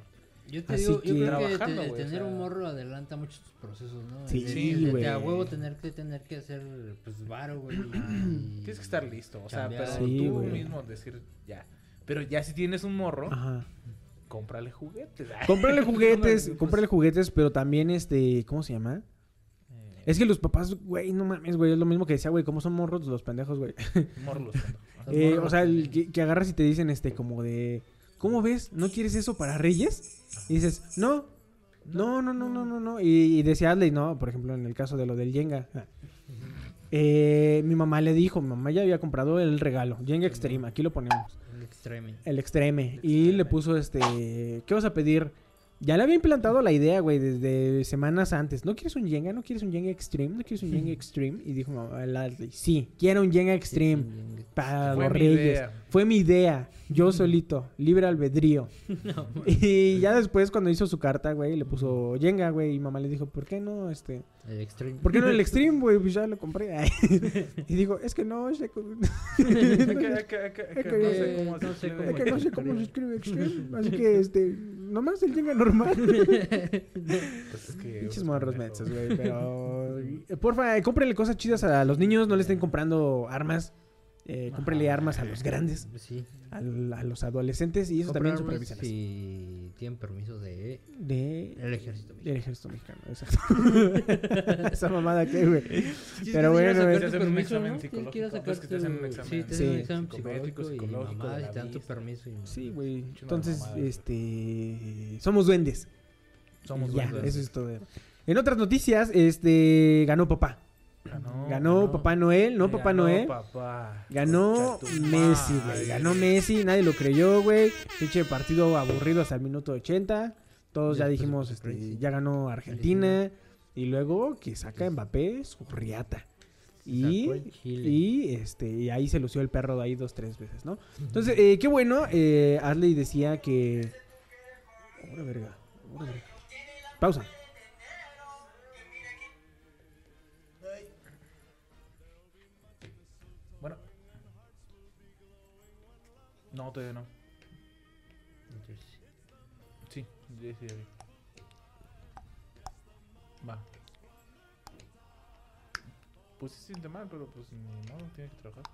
[SPEAKER 3] Yo te
[SPEAKER 1] Así
[SPEAKER 3] digo,
[SPEAKER 1] que-
[SPEAKER 3] yo creo que
[SPEAKER 2] o
[SPEAKER 3] tener
[SPEAKER 2] sea-
[SPEAKER 3] un morro adelanta muchos tus procesos, ¿no?
[SPEAKER 1] Sí,
[SPEAKER 2] sí,
[SPEAKER 1] güey.
[SPEAKER 3] A huevo tener que tener que hacer, pues, varo, güey.
[SPEAKER 2] Tienes que estar listo, o sea, pero
[SPEAKER 1] Sí,
[SPEAKER 2] tú mismo decir, ya. Pero ya si tienes un morro,
[SPEAKER 1] Ajá.
[SPEAKER 2] cómprale juguetes.
[SPEAKER 1] Cómprale juguetes, cómprale juguetes, pero también este, ¿cómo se llama?
[SPEAKER 2] Eh,
[SPEAKER 1] Es que los papás, güey, no mames, güey, es lo mismo que decía, güey, ¿cómo son morros los pendejos, güey?
[SPEAKER 2] morros.
[SPEAKER 1] Eh, o sea, el que agarras y te dicen, este, como de, ¿cómo ves? ¿No quieres eso para Reyes? Y dices, no, no, no, no, no, no, no. Y, y decía Adley, no, por ejemplo, en el caso de lo del Jenga. ah, eh, mi mamá le dijo, mi mamá ya había comprado el regalo, Jenga Extreme, aquí lo ponemos,
[SPEAKER 3] El extreme.
[SPEAKER 1] el Extreme.
[SPEAKER 2] El
[SPEAKER 1] Y le puso, este, ¿qué vas a pedir? Ya le había implantado la idea, güey, desde semanas antes. ¿No quieres un Jenga? ¿No quieres un Jenga Extreme? ¿No quieres un Jenga Extreme? Y dijo mamá, el Adley, sí, quiero un Jenga Extreme. Para
[SPEAKER 2] Fue
[SPEAKER 1] los reyes.
[SPEAKER 2] idea.
[SPEAKER 1] Fue mi idea. Yo solito. Libre albedrío. y ya después, cuando hizo su carta, güey, le puso Jenga, güey. Y mamá le dijo, ¿por qué no, este?
[SPEAKER 3] El extreme.
[SPEAKER 1] ¿Por qué no el Extreme, güey? Pues ya lo compré. y digo, es que no,
[SPEAKER 2] no sé cómo se escribe.
[SPEAKER 1] es que no sé cómo se escribe Extreme. Así que, este, nomás el Jenga normal.
[SPEAKER 2] Pues es que
[SPEAKER 1] Pinches morros mensos, güey. Pero, eh, porfa, cómprenle cosas chidas a los niños. No le estén comprando armas. Eh, cómprenle
[SPEAKER 2] Ajá.
[SPEAKER 1] armas a los grandes.
[SPEAKER 3] Sí.
[SPEAKER 1] a los adolescentes. Y eso también supervísalas.
[SPEAKER 3] Si tienen permiso de
[SPEAKER 1] De
[SPEAKER 3] el ejército
[SPEAKER 1] del
[SPEAKER 3] mexicano.
[SPEAKER 1] ejército mexicano, exacto. Esa mamada que, güey. Pero bueno,
[SPEAKER 3] sacar
[SPEAKER 1] güey.
[SPEAKER 3] tu
[SPEAKER 2] Te hacen un
[SPEAKER 3] permiso,
[SPEAKER 2] examen
[SPEAKER 3] ¿no? Tienes que ir a
[SPEAKER 2] psicológico.
[SPEAKER 3] sacar
[SPEAKER 2] Es que te hacen un
[SPEAKER 3] tu-
[SPEAKER 2] examen
[SPEAKER 3] Sí, te hacen
[SPEAKER 1] Sí.
[SPEAKER 3] un examen
[SPEAKER 2] psicométrico,
[SPEAKER 3] psicológico y
[SPEAKER 2] psicológico
[SPEAKER 3] mamá,
[SPEAKER 2] de
[SPEAKER 3] y
[SPEAKER 2] la
[SPEAKER 3] te dan tu permiso. y-
[SPEAKER 1] Sí, güey. Entonces,
[SPEAKER 2] mamada.
[SPEAKER 1] este. Somos duendes.
[SPEAKER 2] Somos
[SPEAKER 1] ya,
[SPEAKER 2] duendes.
[SPEAKER 1] eso es todo. En otras noticias, este. Ganó papá.
[SPEAKER 2] Ganó,
[SPEAKER 1] Ganó Papá Noel, no Papá
[SPEAKER 2] Ganó
[SPEAKER 1] Noel.
[SPEAKER 2] papá.
[SPEAKER 1] Ganó Messi, güey. Ganó Messi, nadie lo creyó, güey. Pinche partido aburrido hasta el minuto 80. Todos ya dijimos, este, ya ganó Argentina. Y luego que saca Mbappé su riata. Y, y este y ahí se lució el perro de ahí dos, tres veces, ¿no? Entonces, eh, qué bueno. Eh, Adley decía que. Ahora verga. ahora verga. Pausa.
[SPEAKER 2] No, todavía no. Sí, sí, vi. Va. Pues sí se siente mal, pero pues ni modo, tiene que trabajar.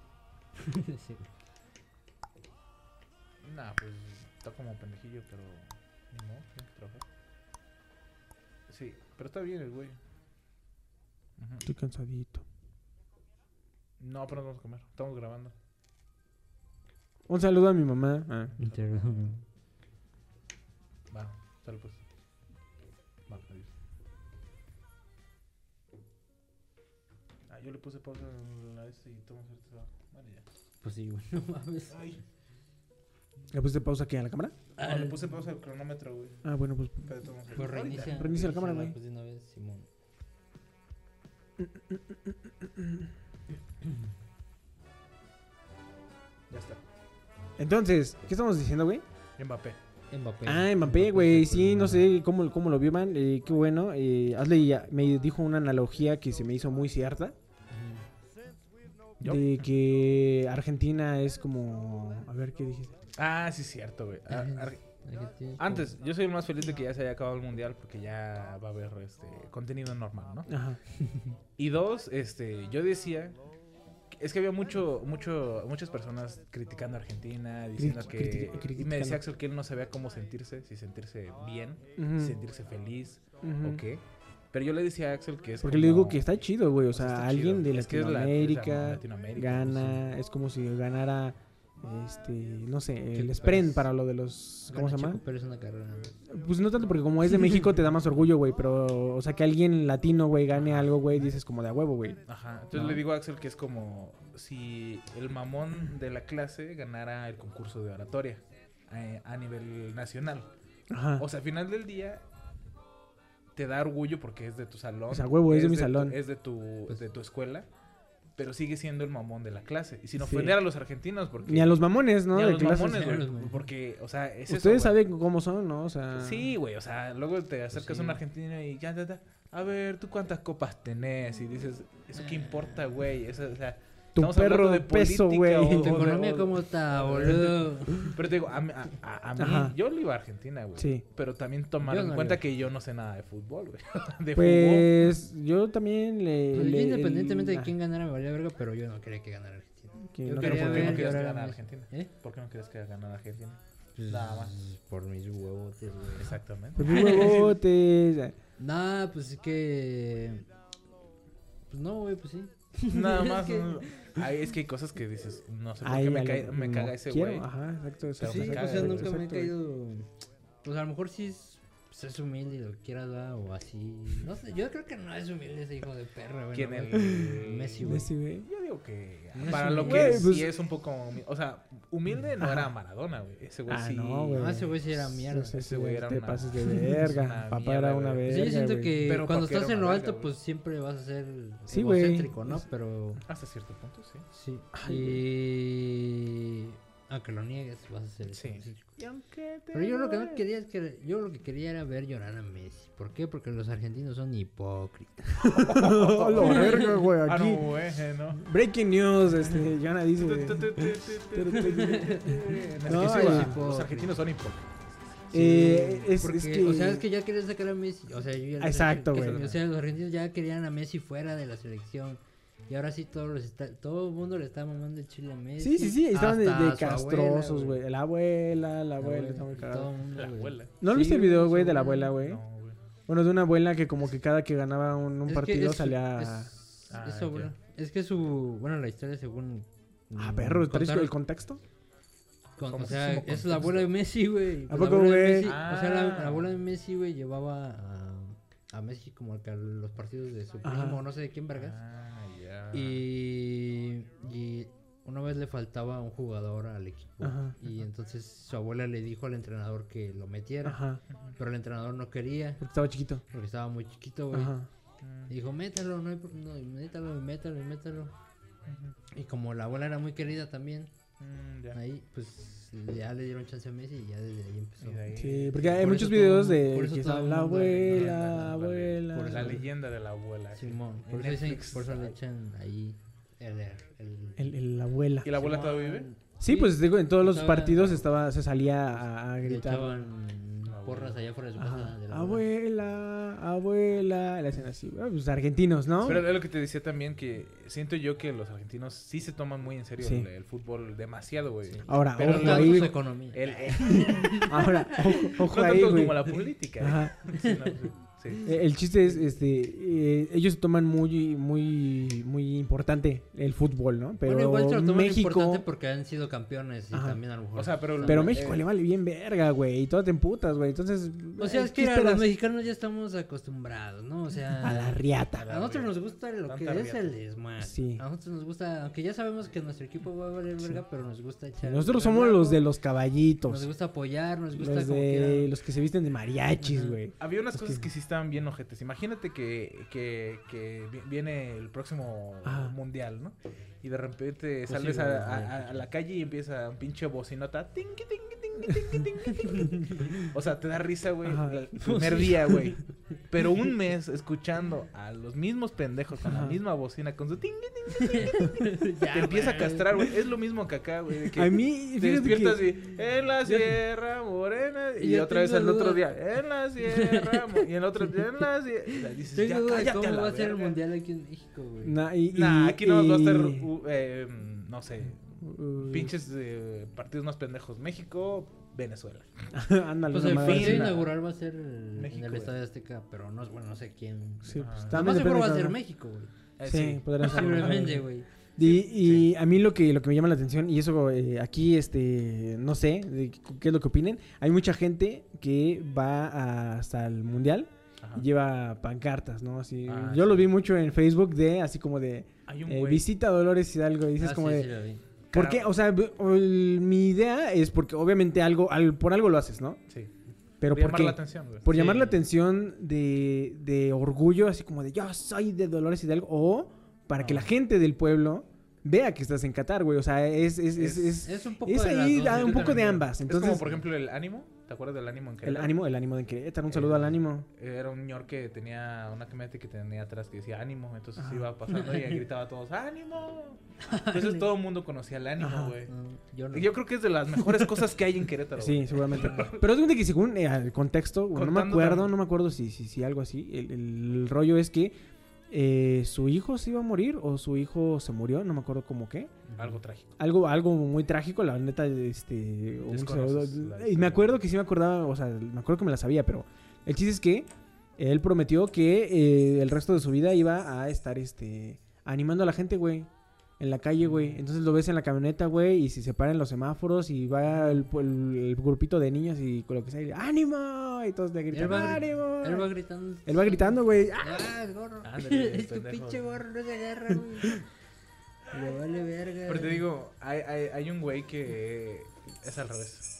[SPEAKER 3] sí.
[SPEAKER 2] Nah, pues está como pendejillo, pero. ni modo, tiene que trabajar. Sí, pero está bien el güey.
[SPEAKER 1] Estoy cansadito.
[SPEAKER 2] No, pero no vamos a comer. Estamos grabando.
[SPEAKER 1] Un saludo a mi mamá. Ah.
[SPEAKER 2] Va, sale pues. Va, adiós. Ah, yo le puse pausa a la este y tomo suerte. va. Vale, ya.
[SPEAKER 3] Pues sí, güey, no mames.
[SPEAKER 2] Ay.
[SPEAKER 1] ¿Le pusiste pausa aquí a la cámara?
[SPEAKER 2] No, le puse pausa al cronómetro, güey.
[SPEAKER 1] Ah, bueno, pues.
[SPEAKER 2] Pero
[SPEAKER 3] Pues reinicia.
[SPEAKER 1] Reinicia la cámara, güey.
[SPEAKER 3] Pues de una vez, Simón.
[SPEAKER 2] Ya está.
[SPEAKER 1] Entonces, ¿qué estamos diciendo, güey?
[SPEAKER 2] Mbappé.
[SPEAKER 3] Mbappé.
[SPEAKER 1] Ah, Mbappé, güey. Sí, no sé cómo, cómo lo vio, man. Eh, qué bueno. Eh, Hazle ya- me dijo una analogía que se me hizo muy cierta. De que Argentina es como... A ver, ¿qué dijiste?
[SPEAKER 2] Ah, sí, es cierto, güey.
[SPEAKER 3] Es
[SPEAKER 2] Antes, yo soy el más feliz de que ya se haya acabado el mundial porque ya va a haber este contenido normal, ¿no?
[SPEAKER 1] Ajá.
[SPEAKER 2] Y dos, este, yo decía es que había mucho, mucho, muchas personas criticando a Argentina, diciendo que y me decía Axel que él no sabía cómo sentirse, si sentirse bien, si sentirse feliz
[SPEAKER 1] ujú.
[SPEAKER 2] o qué. Pero yo le decía a Axel que es
[SPEAKER 1] Porque
[SPEAKER 2] como-
[SPEAKER 1] le digo que está chido, güey. O
[SPEAKER 2] sea,
[SPEAKER 1] alguien
[SPEAKER 2] chido.
[SPEAKER 1] de
[SPEAKER 2] Es que es la-
[SPEAKER 1] Latinoamérica,
[SPEAKER 2] Latinoamérica,
[SPEAKER 1] gana. Es como si ganara, este, no sé, el
[SPEAKER 3] Pérez.
[SPEAKER 1] para lo de los... ¿Cómo se llama?
[SPEAKER 3] Checo Pérez una carrera.
[SPEAKER 1] Pues no tanto porque como es de México te da más orgullo, güey. Pero, o sea, que alguien latino, güey, gane algo, güey, dices como de a huevo, güey.
[SPEAKER 2] Ajá. Entonces
[SPEAKER 1] No.
[SPEAKER 2] le digo a Axel que es como si el mamón de la clase ganara el concurso de oratoria eh, a nivel nacional.
[SPEAKER 1] Ajá.
[SPEAKER 2] O sea, al final del día te da orgullo porque es de tu salón.
[SPEAKER 1] O sea, huevo, es de mi salón.
[SPEAKER 2] es de tu,
[SPEAKER 3] Pues-
[SPEAKER 2] de tu escuela. Pero sigue siendo el mamón de la clase. Y sin
[SPEAKER 1] Sí.
[SPEAKER 2] ofender a los argentinos, porque.
[SPEAKER 1] Ni a los mamones, ¿no?
[SPEAKER 2] ni a
[SPEAKER 1] de
[SPEAKER 2] los
[SPEAKER 1] clases.
[SPEAKER 2] mamones, güey. Porque, o sea, es eso,
[SPEAKER 1] Ustedes
[SPEAKER 2] güey.
[SPEAKER 1] saben cómo son, ¿no? O sea...
[SPEAKER 2] Sí, güey, o sea, luego te acercas
[SPEAKER 3] sí.
[SPEAKER 2] a un argentino y ya, ya, ya. A ver, ¿tú cuántas copas tenés? Y dices, ¿eso qué importa, güey? Eso, o sea,
[SPEAKER 1] Tu
[SPEAKER 2] estamos hablando
[SPEAKER 1] perro
[SPEAKER 2] de
[SPEAKER 1] peso,
[SPEAKER 2] política
[SPEAKER 1] güey.
[SPEAKER 3] ¿Tu economía cómo está, boludo?
[SPEAKER 2] Pero te digo, a, mí- a- a- a mí,
[SPEAKER 1] Ajá.
[SPEAKER 2] yo le iba a Argentina, güey.
[SPEAKER 1] Sí.
[SPEAKER 2] Pero también tomar
[SPEAKER 3] Yo
[SPEAKER 2] en
[SPEAKER 3] no
[SPEAKER 2] cuenta que yo no sé nada de fútbol, güey. de fútbol.
[SPEAKER 1] Pues yo también le...
[SPEAKER 3] Pues yo
[SPEAKER 1] le-
[SPEAKER 3] independientemente
[SPEAKER 1] el-
[SPEAKER 3] de quién ganara me valía verga, pero yo no quería que ganara Argentina. yo
[SPEAKER 1] no
[SPEAKER 2] Pero
[SPEAKER 3] quería
[SPEAKER 2] ¿por qué no querías que ganara. Argentina?
[SPEAKER 3] ¿Eh?
[SPEAKER 2] ¿Por qué no querías que ganara Argentina?
[SPEAKER 3] Pues,
[SPEAKER 2] Nada más.
[SPEAKER 3] Por mis huevotes, güey.
[SPEAKER 2] Exactamente.
[SPEAKER 1] Pues mis huevotes.
[SPEAKER 3] Nah, pues es que. Pues no, güey, pues sí.
[SPEAKER 2] Nada más.
[SPEAKER 3] que-
[SPEAKER 2] no- Ay, es que hay cosas que dices, no sé por
[SPEAKER 1] Ay,
[SPEAKER 2] qué me, cae- me
[SPEAKER 1] no
[SPEAKER 2] caga ese güey.
[SPEAKER 1] Ajá, exacto. Exacto,
[SPEAKER 3] Sí,
[SPEAKER 2] me
[SPEAKER 3] o sea, nunca me he
[SPEAKER 1] exacto,
[SPEAKER 3] caído. Pues a lo mejor sí es, pues, es humilde y lo que quieras, ¿verdad? O así. No sé, yo creo que no es humilde ese hijo de perra, güey.
[SPEAKER 2] ¿Quién
[SPEAKER 3] no, güey. Messi, güey.
[SPEAKER 1] Messi, güey.
[SPEAKER 2] Yo digo que
[SPEAKER 3] No es
[SPEAKER 2] para lo que
[SPEAKER 1] Güey, pues-
[SPEAKER 2] sí es un poco o sea, humilde no
[SPEAKER 1] Ajá.
[SPEAKER 2] era Maradona, güey. Ese güey
[SPEAKER 1] Ah,
[SPEAKER 2] sí.
[SPEAKER 1] no, güey.
[SPEAKER 3] No, ese güey sí era mierda.
[SPEAKER 1] Sí, sí,
[SPEAKER 2] Ese güey era
[SPEAKER 1] te
[SPEAKER 2] una-
[SPEAKER 1] pases de
[SPEAKER 2] una
[SPEAKER 1] verga. Papá
[SPEAKER 2] mierda,
[SPEAKER 1] era una verga.
[SPEAKER 3] Sí, yo siento
[SPEAKER 1] güey.
[SPEAKER 3] que
[SPEAKER 2] Pero
[SPEAKER 3] cuando
[SPEAKER 2] ¿por qué era
[SPEAKER 3] estás en lo alto,
[SPEAKER 2] güey?
[SPEAKER 3] pues siempre vas a ser
[SPEAKER 1] Sí, güey.
[SPEAKER 3] egocéntrico, ¿no?
[SPEAKER 1] Es-
[SPEAKER 3] Pero
[SPEAKER 2] Hasta cierto punto, sí.
[SPEAKER 3] sí. Y aunque lo niegues, vas a ser
[SPEAKER 2] Sí.
[SPEAKER 3] egocéntrico.
[SPEAKER 2] Y aunque te
[SPEAKER 3] Pero yo lo que no quería es que yo lo que quería era ver llorar a Messi. ¿Por qué? Porque los argentinos son hipócritas.
[SPEAKER 1] A la verga, güey.
[SPEAKER 2] Ah,
[SPEAKER 1] Aquí.
[SPEAKER 2] no, güey, no.
[SPEAKER 1] Breaking news, este, Yana dice.
[SPEAKER 2] Los argentinos son hipócritas.
[SPEAKER 1] Eh, es,
[SPEAKER 3] Porque,
[SPEAKER 1] es que.
[SPEAKER 3] o sea, es que ya querían sacar a Messi. O sea, yo ya les
[SPEAKER 1] Exacto, güey.
[SPEAKER 3] O sea, los argentinos ya querían a Messi fuera de la selección. Y ahora sí todos los está, todo el mundo le está mamando el chile a Messi.
[SPEAKER 1] Sí, sí, sí. Estaban de, de castrosos, güey. La abuela, la
[SPEAKER 3] La
[SPEAKER 1] abuela, está muy
[SPEAKER 3] todo
[SPEAKER 1] cagada.
[SPEAKER 3] el mundo,
[SPEAKER 2] La abuela.
[SPEAKER 1] ¿No
[SPEAKER 3] Sí,
[SPEAKER 1] viste el video, güey, de la
[SPEAKER 3] abuela.
[SPEAKER 1] güey?
[SPEAKER 2] No, güey.
[SPEAKER 1] Bueno, de una abuela que como que cada que ganaba un, un
[SPEAKER 3] Es que
[SPEAKER 1] partido salía...
[SPEAKER 3] Es,
[SPEAKER 2] Ah,
[SPEAKER 3] es su abuela. Es que su. Bueno, la historia según.
[SPEAKER 1] Ah,
[SPEAKER 3] mm,
[SPEAKER 1] perro, ¿traes el contexto?
[SPEAKER 3] con-
[SPEAKER 2] ¿Cómo
[SPEAKER 3] o
[SPEAKER 2] se
[SPEAKER 3] sea, es la abuela de Messi, güey.
[SPEAKER 1] ¿A
[SPEAKER 3] Pues
[SPEAKER 1] poco, güey?
[SPEAKER 3] Messi- O sea, la,
[SPEAKER 2] Ah.
[SPEAKER 3] la abuela de Messi, güey, llevaba a, a Messi como que a los partidos de su
[SPEAKER 1] Ajá.
[SPEAKER 3] primo, no sé de quién vergas.
[SPEAKER 2] Ah,
[SPEAKER 3] Y, y una vez le faltaba un jugador al equipo.
[SPEAKER 1] Ajá.
[SPEAKER 3] Y entonces su abuela le dijo al entrenador que lo metiera.
[SPEAKER 1] Ajá,
[SPEAKER 3] Pero el entrenador no quería
[SPEAKER 1] porque estaba chiquito.
[SPEAKER 3] porque estaba muy chiquito, güey.
[SPEAKER 1] Ajá.
[SPEAKER 3] Y dijo, métalo, no hay no, métalo, y métalo, y métalo. Y como la abuela era muy querida también,
[SPEAKER 2] Mm,
[SPEAKER 3] ahí pues ya le dieron chance a Messi y ya desde ahí empezó.
[SPEAKER 2] Ahí-
[SPEAKER 1] Sí, porque hay
[SPEAKER 3] Por
[SPEAKER 1] muchos videos
[SPEAKER 3] todo-
[SPEAKER 1] de que está la abuela,
[SPEAKER 2] leyenda de la abuela. sí.
[SPEAKER 3] Simón,
[SPEAKER 2] En
[SPEAKER 3] por eso, dicen- por eso le echan ahí el... el,
[SPEAKER 1] El, el- la abuela.
[SPEAKER 2] ¿Y la abuela
[SPEAKER 3] Simón.
[SPEAKER 2] todavía vive?
[SPEAKER 1] Sí, pues digo, en todos los partidos estaba, se salía a, a gritar.
[SPEAKER 3] echaban
[SPEAKER 2] abuela.
[SPEAKER 3] porras allá fuera de su casa. de la
[SPEAKER 1] Abuela, abuela. Le hacen así. Ah, Pues argentinos, ¿no?
[SPEAKER 2] Pero es lo que te decía también que siento yo que los argentinos sí se toman muy en serio
[SPEAKER 1] Sí.
[SPEAKER 2] el, el fútbol demasiado, güey.
[SPEAKER 1] Ahora,
[SPEAKER 2] Pero
[SPEAKER 1] ojo
[SPEAKER 2] no
[SPEAKER 1] ahí.
[SPEAKER 3] su economía.
[SPEAKER 2] El, eh,
[SPEAKER 1] Ahora, ojo,
[SPEAKER 2] no
[SPEAKER 1] ojo ahí,
[SPEAKER 2] tanto
[SPEAKER 1] güey.
[SPEAKER 2] como la política. ¿eh?
[SPEAKER 1] Ajá.
[SPEAKER 2] Sí, no, sí, sí.
[SPEAKER 1] Eh, El chiste es, este, eh, ellos toman muy, muy, muy importante el fútbol, ¿no? Pero
[SPEAKER 3] bueno, igual se lo toman
[SPEAKER 1] México,
[SPEAKER 3] importante porque han sido campeones y
[SPEAKER 1] Ajá.
[SPEAKER 3] también a lo mejor.
[SPEAKER 2] O sea, pero-
[SPEAKER 1] pero
[SPEAKER 2] Eh,
[SPEAKER 1] México le vale bien verga, güey, y todo te emputas, güey. Entonces,
[SPEAKER 3] O sea,
[SPEAKER 1] eh,
[SPEAKER 3] es
[SPEAKER 1] ¿qué
[SPEAKER 3] que a
[SPEAKER 1] esperas?
[SPEAKER 3] los mexicanos ya estamos acostumbrados, ¿no? O sea,
[SPEAKER 1] a la riata.
[SPEAKER 3] a nosotros nos gusta lo que
[SPEAKER 2] Tanta
[SPEAKER 3] es
[SPEAKER 2] riata.
[SPEAKER 3] el desmadre.
[SPEAKER 1] Sí.
[SPEAKER 3] A nosotros nos gusta, aunque ya sabemos que nuestro equipo va a valer verga, pero nos gusta echar.
[SPEAKER 1] Nosotros somos los de los
[SPEAKER 3] Nos
[SPEAKER 1] caballitos,
[SPEAKER 3] gusta apoyar, nos gusta
[SPEAKER 1] los
[SPEAKER 3] como
[SPEAKER 1] de
[SPEAKER 3] quiera.
[SPEAKER 1] los que se visten de mariachis, güey.
[SPEAKER 2] Había unas
[SPEAKER 1] Es
[SPEAKER 2] cosas
[SPEAKER 1] que-
[SPEAKER 2] que... estaban bien ojetes. Imagínate que, que, que vi- viene el próximo
[SPEAKER 1] Ajá.
[SPEAKER 2] mundial, ¿no? Y de repente
[SPEAKER 3] Pues
[SPEAKER 2] sales
[SPEAKER 3] sí,
[SPEAKER 2] a, la calle y empieza un pinche bocinota. Tinqui, tinqui, tinqui. O sea, te da risa, güey, el primer día, güey. Pero un mes escuchando a los mismos pendejos con la misma bocina, con su tinqui, tinqui,
[SPEAKER 3] Ya,
[SPEAKER 2] te empieza a castrar, güey. Es lo mismo que acá, güey.
[SPEAKER 1] A mí,
[SPEAKER 2] te despiertas
[SPEAKER 1] que...
[SPEAKER 2] y en la sierra morena y
[SPEAKER 3] Yo
[SPEAKER 2] otra vez el otro día en la sierra mo- y el otro día en la sierra dices
[SPEAKER 3] Tengo
[SPEAKER 2] ya
[SPEAKER 3] duda de
[SPEAKER 2] cállate
[SPEAKER 3] cómo
[SPEAKER 2] a la
[SPEAKER 3] va a ser el
[SPEAKER 2] verga".
[SPEAKER 3] mundial aquí en México, güey.
[SPEAKER 1] Nah, y-
[SPEAKER 2] Nah,
[SPEAKER 1] y-
[SPEAKER 2] aquí no va a estar
[SPEAKER 1] y-
[SPEAKER 2] uh, eh, no sé
[SPEAKER 1] uh,
[SPEAKER 2] pinches eh, partidos más pendejos México Venezuela
[SPEAKER 1] Ándale,
[SPEAKER 3] Pues el
[SPEAKER 2] fin.
[SPEAKER 3] inaugural va a ser el-
[SPEAKER 2] México,
[SPEAKER 3] en el
[SPEAKER 2] güey.
[SPEAKER 3] Estadio Azteca, pero no, bueno, no sé quién.
[SPEAKER 1] Sí, pues,
[SPEAKER 3] Lo más seguro va a
[SPEAKER 1] de
[SPEAKER 3] ser México, güey.
[SPEAKER 2] Eh,
[SPEAKER 1] Sí, podría ser.
[SPEAKER 3] Güey.
[SPEAKER 1] Y, y a mí lo que, lo que me llama la atención, y eso eh, aquí, este, no sé, de qué es lo que opinen, hay mucha gente que va a- hasta el mundial
[SPEAKER 2] Ajá.
[SPEAKER 1] y lleva pancartas, ¿no? Así,
[SPEAKER 2] Ah,
[SPEAKER 1] yo
[SPEAKER 2] sí.
[SPEAKER 1] lo vi mucho en Facebook de, así como de, eh, visita Dolores Hidalgo, y dices
[SPEAKER 3] Ah,
[SPEAKER 1] como
[SPEAKER 3] sí,
[SPEAKER 1] de. ¿Por qué? O sea, el- mi idea es porque obviamente algo, al- por algo lo haces, ¿no?
[SPEAKER 2] sí
[SPEAKER 1] Pero
[SPEAKER 2] por
[SPEAKER 1] ¿por
[SPEAKER 2] llamar
[SPEAKER 1] qué?
[SPEAKER 2] la atención güey.
[SPEAKER 1] Por
[SPEAKER 3] Sí.
[SPEAKER 1] llamar la atención de, de orgullo, así como de yo soy de Dolores Hidalgo, o para que
[SPEAKER 2] No.
[SPEAKER 1] la gente del pueblo vea que estás en Qatar, güey. O sea, es, es, es, es,
[SPEAKER 3] Es un poco
[SPEAKER 1] es
[SPEAKER 3] de las
[SPEAKER 1] ahí un poco de ambas.
[SPEAKER 2] es como por ejemplo el ánimo ¿te acuerdas del ánimo en
[SPEAKER 1] el
[SPEAKER 2] Querétaro?
[SPEAKER 1] ánimo, el ánimo de Querétaro, un saludo al ánimo.
[SPEAKER 2] Era un señor que tenía una camioneta que tenía atrás que decía ánimo, entonces
[SPEAKER 1] Ajá.
[SPEAKER 2] iba pasando y gritaba a todos ánimo. Entonces todo el mundo conocía el ánimo, güey.
[SPEAKER 3] No, yo no.
[SPEAKER 2] Y Yo creo que es de las mejores cosas que hay en Querétaro.
[SPEAKER 1] Sí, seguramente. Pero es de que según eh, el contexto, no me acuerdo,
[SPEAKER 2] también.
[SPEAKER 1] no me acuerdo si, si, si algo así. El, el rollo es que eh, su hijo se iba a morir o su hijo se murió, no me acuerdo cómo qué.
[SPEAKER 2] Algo trágico.
[SPEAKER 1] algo algo muy trágico la neta este un saludo.
[SPEAKER 2] la
[SPEAKER 1] y me acuerdo que sí me acordaba o sea me acuerdo que me la sabía pero el chiste es que él prometió que eh, el resto de su vida iba a estar este animando a la gente güey en la calle güey entonces lo ves en la camioneta güey y si se paran los semáforos y va el, el- el grupito de niños y con lo que sea y, ánimo y todos le gritan
[SPEAKER 3] Él va,
[SPEAKER 1] ánimo
[SPEAKER 3] él va gritando.
[SPEAKER 1] Él va gritando güey ¡Ah!
[SPEAKER 3] Ah, gorro.
[SPEAKER 2] Ándale,
[SPEAKER 3] es tu pinche gorro, no se agarra, güey. Le vale verga.
[SPEAKER 2] Pero te digo, hay, hay, hay un güey que es al revés.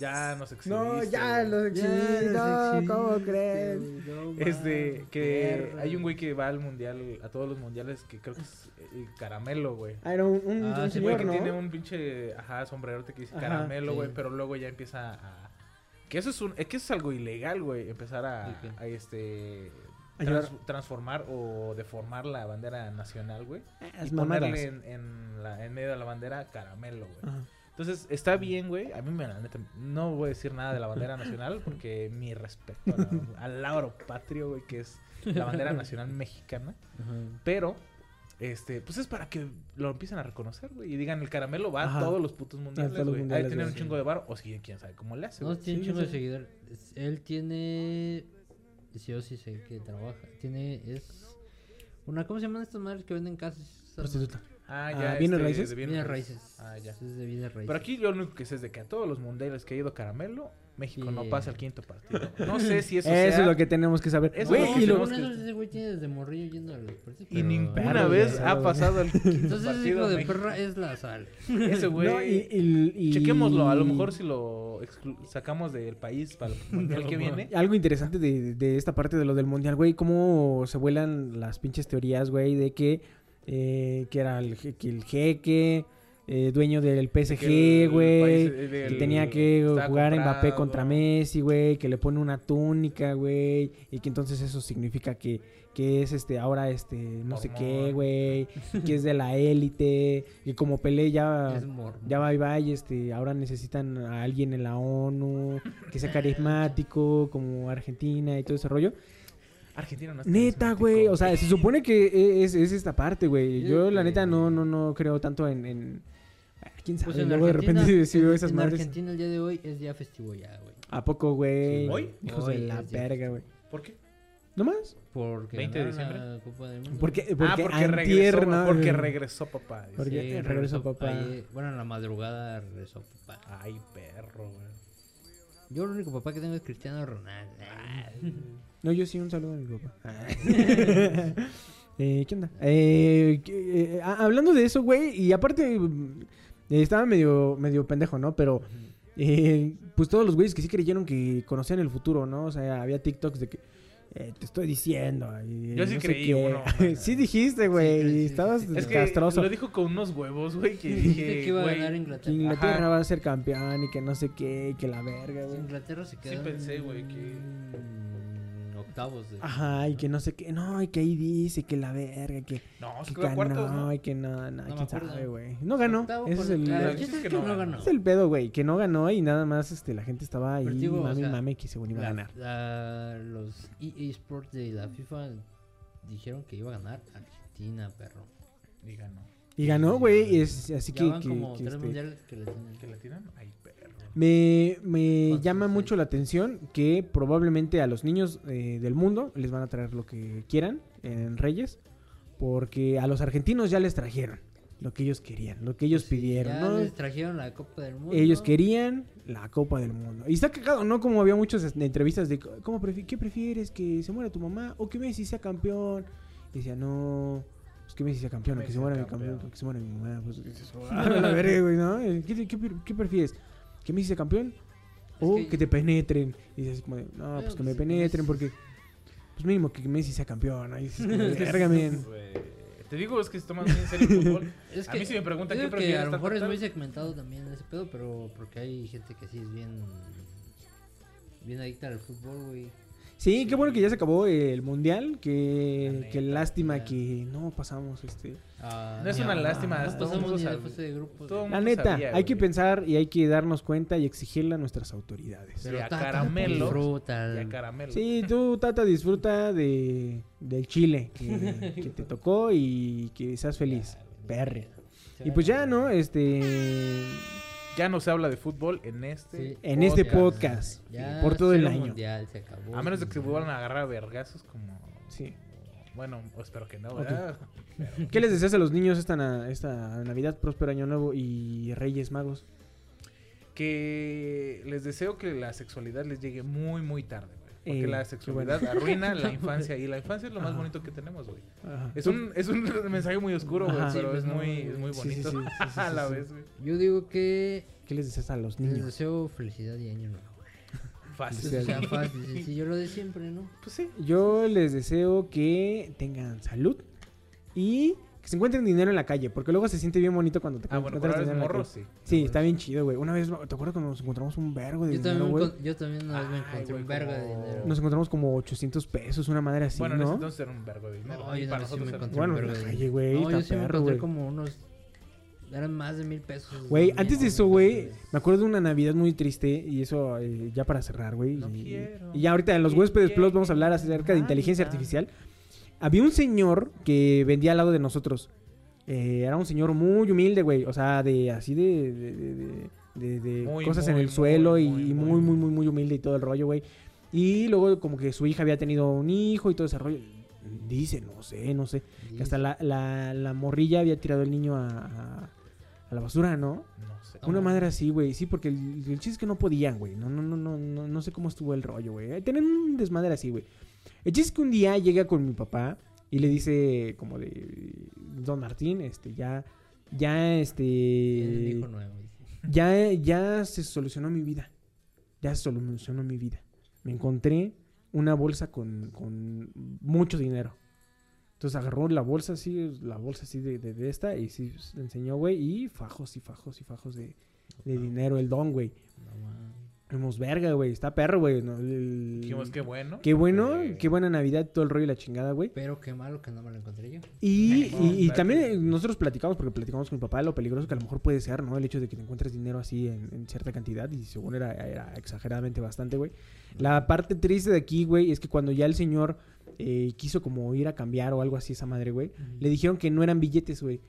[SPEAKER 2] Ya nos exhibiste.
[SPEAKER 1] no ya los exhibí no
[SPEAKER 3] exhibiste,
[SPEAKER 1] cómo crees
[SPEAKER 3] no
[SPEAKER 2] Este, que
[SPEAKER 3] perra.
[SPEAKER 2] hay un güey que va al mundial, a todos los mundiales, que creo que es el caramelo, güey.
[SPEAKER 1] Ah, era un, un,
[SPEAKER 3] Ah,
[SPEAKER 1] un
[SPEAKER 3] sí,
[SPEAKER 2] Güey, que
[SPEAKER 1] ¿no?
[SPEAKER 2] tiene un pinche, ajá, sombrerote que dice
[SPEAKER 1] Ajá,
[SPEAKER 2] caramelo,
[SPEAKER 3] sí.
[SPEAKER 2] güey, pero luego ya empieza a... Que eso es un, es que eso es algo ilegal, güey, empezar a, este... Trans- transformar o deformar la bandera nacional, güey.
[SPEAKER 1] Es
[SPEAKER 2] y
[SPEAKER 1] mamadas.
[SPEAKER 2] ponerle en, en, la, en medio de la bandera caramelo, güey.
[SPEAKER 1] Ajá.
[SPEAKER 2] Entonces, está bien, güey. A mí, me, la neta, no voy a decir nada de la bandera nacional porque mi respeto al lauro patrio, güey, que es la bandera nacional mexicana.
[SPEAKER 3] Ajá.
[SPEAKER 2] Pero, este, pues es para que lo empiecen a reconocer, güey. Y digan, el caramelo va
[SPEAKER 1] Ajá.
[SPEAKER 2] a todos los putos mundiales, güey. Hay
[SPEAKER 1] mundiales,
[SPEAKER 2] que tener
[SPEAKER 1] güey.
[SPEAKER 2] un chingo de bar o si quién sabe cómo le hace,
[SPEAKER 3] No,
[SPEAKER 2] güey.
[SPEAKER 3] tiene un
[SPEAKER 1] Sí,
[SPEAKER 3] chingo
[SPEAKER 1] sí,
[SPEAKER 3] de seguidores. Es- Él tiene. Sí, yo sí sé que trabaja. Tiene. Es. Una. ¿Cómo se llaman estas madres que venden casas?
[SPEAKER 1] Prostituta.
[SPEAKER 2] Ah,
[SPEAKER 1] Ah,
[SPEAKER 2] ya.
[SPEAKER 1] ¿bienes
[SPEAKER 2] este,
[SPEAKER 1] raíces?
[SPEAKER 2] de
[SPEAKER 3] Bienes raíces.
[SPEAKER 2] Ah, ya.
[SPEAKER 3] Es de bienes raíces.
[SPEAKER 2] Pero aquí yo lo único que sé es de que a todos los mundiales que ha ido caramelo, México no pasa al quinto partido. No sé si eso,
[SPEAKER 1] Eso,
[SPEAKER 2] sea...
[SPEAKER 1] es lo que tenemos que saber.
[SPEAKER 2] Eso es lo que
[SPEAKER 1] y
[SPEAKER 2] que-
[SPEAKER 3] eso, ese güey tiene desde morrillo yendo a los partidos.
[SPEAKER 2] Y ninguna vez ha pasado el quinto
[SPEAKER 3] Entonces, ese
[SPEAKER 2] partido
[SPEAKER 3] hijo de
[SPEAKER 2] México.
[SPEAKER 3] perra es la sal.
[SPEAKER 2] Ese güey.
[SPEAKER 1] no, y, y- y-
[SPEAKER 2] Chequémoslo, a lo mejor si lo exclu- sacamos del país para el mundial que viene.
[SPEAKER 1] Algo interesante de, de esta parte de lo del mundial, güey, cómo se vuelan las pinches teorías, güey, de que, eh, que era el, el jeque, eh, dueño del PSG, güey, que tenía que jugar Mbappé
[SPEAKER 2] comprado.
[SPEAKER 1] contra Messi, güey, que le pone una túnica, güey, y que entonces eso significa que, que es este ahora este no sé qué, güey, que es de la élite, y como Pelé ya ya va y va y este ahora necesitan a alguien en la ONU que sea carismático, como Argentina y todo ese rollo.
[SPEAKER 2] Argentina no es
[SPEAKER 1] Neta, güey. O sea, se supone que es, es esta parte, güey.
[SPEAKER 3] Yo
[SPEAKER 1] la neta, no, no, no creo tanto en. en... ah, ¿Quién sabe?
[SPEAKER 3] Pues en
[SPEAKER 1] Luego de repente
[SPEAKER 3] en-
[SPEAKER 1] esas
[SPEAKER 3] en
[SPEAKER 1] madres.
[SPEAKER 3] Argentina el día de hoy es día festivo ya, güey.
[SPEAKER 1] ¿A poco, güey?
[SPEAKER 3] Sí,
[SPEAKER 2] ¿Hoy?
[SPEAKER 1] Hijos
[SPEAKER 3] Hoy
[SPEAKER 1] de la verga, güey.
[SPEAKER 2] ¿Por qué?
[SPEAKER 1] ¿No más?
[SPEAKER 3] Porque
[SPEAKER 2] 20 de diciembre.
[SPEAKER 3] la Copa del Mundo.
[SPEAKER 1] Porque, porque,
[SPEAKER 2] ah, porque
[SPEAKER 1] antier,
[SPEAKER 2] regresó,
[SPEAKER 1] ¿no?
[SPEAKER 2] porque regresó papá. dice.
[SPEAKER 1] Porque-
[SPEAKER 3] Sí,
[SPEAKER 1] eh, regresó papá.
[SPEAKER 3] bueno, en la madrugada regresó papá.
[SPEAKER 2] Ay, perro, güey.
[SPEAKER 3] Yo el único papá que tengo es Cristiano Ronaldo.
[SPEAKER 1] No, yo sí, un saludo a mi papá. eh, ¿Qué onda? Eh, eh, ah, hablando de eso, güey, y aparte, mm, eh, estaba medio, medio pendejo, ¿no? Pero, eh, pues todos los güeyes que sí creyeron que conocían el futuro, ¿no? O sea, había TikToks de que, eh, te estoy diciendo. y
[SPEAKER 2] Yo sí
[SPEAKER 1] no
[SPEAKER 2] creí uno.
[SPEAKER 1] sí dijiste, güey,
[SPEAKER 3] Sí, sí,
[SPEAKER 1] y
[SPEAKER 3] sí,
[SPEAKER 1] estabas
[SPEAKER 3] sí.
[SPEAKER 2] Es que
[SPEAKER 1] castroso.
[SPEAKER 2] lo dijo con unos huevos, güey, que
[SPEAKER 3] Dijiste
[SPEAKER 2] dije,
[SPEAKER 3] que iba a ganar
[SPEAKER 1] Que
[SPEAKER 3] Inglaterra.
[SPEAKER 1] Inglaterra
[SPEAKER 2] Ajá.
[SPEAKER 1] va a ser campeón y que no sé qué, y que la verga,
[SPEAKER 3] Sí,
[SPEAKER 1] güey.
[SPEAKER 3] Inglaterra se quedó.
[SPEAKER 2] pensé, güey, que-
[SPEAKER 3] octavos de.
[SPEAKER 1] Ajá, y que no sé qué, no, y que ahí dice que la verga, que,
[SPEAKER 2] No,
[SPEAKER 1] que
[SPEAKER 2] a cuartos,
[SPEAKER 1] ganó,
[SPEAKER 2] ¿no?
[SPEAKER 1] y que no, no,
[SPEAKER 3] No
[SPEAKER 1] quién
[SPEAKER 3] acuerdo.
[SPEAKER 1] sabe, güey. No ganó, ese es el,
[SPEAKER 2] chiste es que no ganó.
[SPEAKER 3] ganó.
[SPEAKER 1] es el pedo, güey, que no ganó y nada más este, la gente estaba ahí,
[SPEAKER 3] digo, o
[SPEAKER 1] mami,
[SPEAKER 3] sea,
[SPEAKER 1] mami, que según iba a
[SPEAKER 3] La-
[SPEAKER 1] ganar.
[SPEAKER 3] la- los EA Sports de la FIFA dijeron que iba a ganar Argentina, perro.
[SPEAKER 2] Y ganó.
[SPEAKER 1] Y ganó, güey, y es así
[SPEAKER 3] Ya
[SPEAKER 1] que,
[SPEAKER 3] van
[SPEAKER 1] que-
[SPEAKER 3] como
[SPEAKER 1] que,
[SPEAKER 3] tres
[SPEAKER 1] este,
[SPEAKER 3] mundiales que le tienen.
[SPEAKER 2] ¿Que la tiran? Ay, perro.
[SPEAKER 1] me, me
[SPEAKER 3] ¿Cuántos
[SPEAKER 1] llama mucho la atención que probablemente a los niños eh, del mundo les van a traer lo que quieran en Reyes, porque a los argentinos ya les trajeron lo que ellos querían, lo que ellos
[SPEAKER 3] Sí,
[SPEAKER 1] pidieron,
[SPEAKER 3] ya
[SPEAKER 1] ¿no?
[SPEAKER 3] les trajeron la Copa del Mundo.
[SPEAKER 1] Ellos querían la Copa del Mundo. Y está cagado, ¿no? Como había muchas entrevistas de ¿cómo prefi- ¿qué prefieres? ¿Que se muera tu mamá o que Messi sea campeón? Y decía, no, pues que Messi sea campeón, que
[SPEAKER 2] Messi
[SPEAKER 1] se muera mi
[SPEAKER 2] sea
[SPEAKER 1] campeón, que se muera mi mamá. Pues dices, "Ah, la verga, güey, ¿no? ¿Qué, qué, qué prefieres? ¿Que Messi sea campeón? O
[SPEAKER 3] Es
[SPEAKER 1] que,
[SPEAKER 3] que-
[SPEAKER 1] te penetren. Y dices como, de, no, pues que me
[SPEAKER 3] pues,
[SPEAKER 1] penetren porque, pues mínimo que Messi sea campeón. ¿no? Y dices.
[SPEAKER 2] Güey, Te digo, es que se toman muy en serio el fútbol.
[SPEAKER 3] Es
[SPEAKER 2] A mí si me preguntan qué
[SPEAKER 3] digo que
[SPEAKER 2] prefieres,
[SPEAKER 3] a lo
[SPEAKER 2] ¿está
[SPEAKER 3] mejor es muy segmentado también ese pedo, pero porque hay gente que sí es bien bien adicta al fútbol, güey.
[SPEAKER 1] Sí, qué bueno que ya se acabó el mundial. Que, que lástima que no pasamos este.
[SPEAKER 3] Ah,
[SPEAKER 2] No es una lástima,
[SPEAKER 3] No
[SPEAKER 2] todo mundo
[SPEAKER 3] de.
[SPEAKER 2] Todo.
[SPEAKER 1] La
[SPEAKER 2] mundo
[SPEAKER 1] neta,
[SPEAKER 2] sabía,
[SPEAKER 1] hay que pensar y hay que darnos cuenta y exigirle a nuestras autoridades.
[SPEAKER 2] Pero- y a
[SPEAKER 3] Tata,
[SPEAKER 2] caramelo.
[SPEAKER 3] disfruta.
[SPEAKER 2] Y a caramelo.
[SPEAKER 1] Sí, tú, Tata, disfruta de, del chile que, que te tocó y que seas feliz. Perre. Y pues ya, ¿no? Este.
[SPEAKER 2] Ya no se habla de fútbol en este.
[SPEAKER 3] Sí.
[SPEAKER 1] En este podcast.
[SPEAKER 3] Ya
[SPEAKER 1] por todo el año.
[SPEAKER 3] mundial se acabó.
[SPEAKER 2] A menos de que se vuelvan a agarrar a vergazos como...
[SPEAKER 1] Sí.
[SPEAKER 2] Bueno, espero que no. ¿verdad?
[SPEAKER 1] ¿Qué les deseas a los niños esta, na- esta Navidad, próspero año nuevo y Reyes Magos?
[SPEAKER 2] Que les deseo que la sexualidad les llegue muy, muy tarde. Porque
[SPEAKER 1] Eh,
[SPEAKER 2] la sexualidad arruina la infancia y la infancia es lo más
[SPEAKER 1] Ajá.
[SPEAKER 2] bonito que tenemos, güey.
[SPEAKER 1] Ajá.
[SPEAKER 2] Es un, es un mensaje muy oscuro, güey, pero
[SPEAKER 3] Sí,
[SPEAKER 2] es
[SPEAKER 3] no,
[SPEAKER 2] muy, es muy
[SPEAKER 1] Sí, sí,
[SPEAKER 2] bonito
[SPEAKER 1] sí, sí, sí,
[SPEAKER 2] a la
[SPEAKER 1] sí.
[SPEAKER 2] vez, güey.
[SPEAKER 3] Yo digo que
[SPEAKER 1] ¿Qué les deseas a los
[SPEAKER 3] les
[SPEAKER 1] niños?
[SPEAKER 3] deseo felicidad y año nuevo.
[SPEAKER 2] Fácil.
[SPEAKER 3] Que sea fácil, sencillo, lo de siempre, ¿no?
[SPEAKER 2] Pues sí.
[SPEAKER 1] Yo les deseo que tengan salud y se encuentren dinero en la calle, porque luego se siente bien bonito cuando te
[SPEAKER 2] Ah, bueno,
[SPEAKER 1] encuentras dinero en la
[SPEAKER 2] morro,
[SPEAKER 1] calle.
[SPEAKER 2] sí.
[SPEAKER 1] Sí, está bien chido, güey. Una vez, ¿te acuerdas cuando nos encontramos un vergo de
[SPEAKER 3] Yo
[SPEAKER 1] dinero, güey?
[SPEAKER 3] yo también una vez me encontré
[SPEAKER 2] güey,
[SPEAKER 3] un verga de
[SPEAKER 2] como-
[SPEAKER 3] dinero.
[SPEAKER 1] Nos encontramos como 800 pesos, una madre así,
[SPEAKER 2] bueno, en ese
[SPEAKER 1] ¿no?
[SPEAKER 2] entonces era un vergo de dinero.
[SPEAKER 3] No, yo
[SPEAKER 2] para
[SPEAKER 3] sí me encontré
[SPEAKER 1] Bueno,
[SPEAKER 3] un
[SPEAKER 1] en la
[SPEAKER 3] de
[SPEAKER 1] calle,
[SPEAKER 3] dinero.
[SPEAKER 1] güey,
[SPEAKER 3] No, yo
[SPEAKER 1] está
[SPEAKER 3] sí me
[SPEAKER 1] perro,
[SPEAKER 3] encontré
[SPEAKER 1] güey.
[SPEAKER 3] como unos... Eran más de mil pesos.
[SPEAKER 1] Güey, antes de eso, güey, me acuerdo de una Navidad muy triste y eso eh, ya para cerrar, güey.
[SPEAKER 2] No
[SPEAKER 1] y,
[SPEAKER 2] quiero
[SPEAKER 1] y ya ahorita en los huéspedes plus vamos a hablar acerca de inteligencia artificial. Había un señor que vendía al lado de nosotros. Eh, era un señor muy humilde, güey. O sea, de así de, de, de-
[SPEAKER 2] Muy,
[SPEAKER 1] cosas en el
[SPEAKER 2] muy,
[SPEAKER 1] suelo y
[SPEAKER 2] muy,
[SPEAKER 1] muy,
[SPEAKER 2] muy,
[SPEAKER 1] muy, humilde y todo el rollo, güey. Y luego como que su hija había tenido un hijo y todo ese rollo. Dice, no sé, no sé. Que hasta la, la, la morrilla había tirado el niño a, a- a la basura, ¿no?
[SPEAKER 2] No sé.
[SPEAKER 1] Una
[SPEAKER 3] No.
[SPEAKER 1] madre así, güey. Sí, porque el, el chiste es que no podían, güey. No, no, no, no, no, no sé cómo estuvo el rollo, güey. Tienen un desmadre así, güey. El chiste es que un día llega con mi papá y le dice como de Don Martín, este, ya, ya, este,
[SPEAKER 3] hijo nuevo.
[SPEAKER 1] ya, ya se solucionó mi vida. Ya se solucionó mi vida. Me encontré una bolsa con, con mucho dinero. Entonces agarró la bolsa así, la bolsa así de, de, de esta y sí, le enseñó, güey, y fajos y fajos y fajos de, de dinero, el don, güey.
[SPEAKER 3] No
[SPEAKER 1] Dijimos, verga, güey, está perro, güey. ¿no? El-
[SPEAKER 2] Dijimos, qué bueno.
[SPEAKER 1] Qué bueno,
[SPEAKER 2] Eh,
[SPEAKER 1] qué buena Navidad, todo el rollo y la chingada, güey.
[SPEAKER 3] Pero qué malo que no me lo encontré yo.
[SPEAKER 1] Y,
[SPEAKER 2] No,
[SPEAKER 1] y- también
[SPEAKER 2] que-
[SPEAKER 1] eh, nosotros platicamos, porque platicamos con mi papá, lo peligroso que a lo mejor puede ser, ¿no? El hecho de que te encuentres dinero así en, en cierta cantidad, y según era, era exageradamente bastante, güey. La parte triste de aquí, güey, es que cuando ya el señor eh, quiso como ir a cambiar o algo así esa madre, güey, le dijeron que no eran billetes, güey.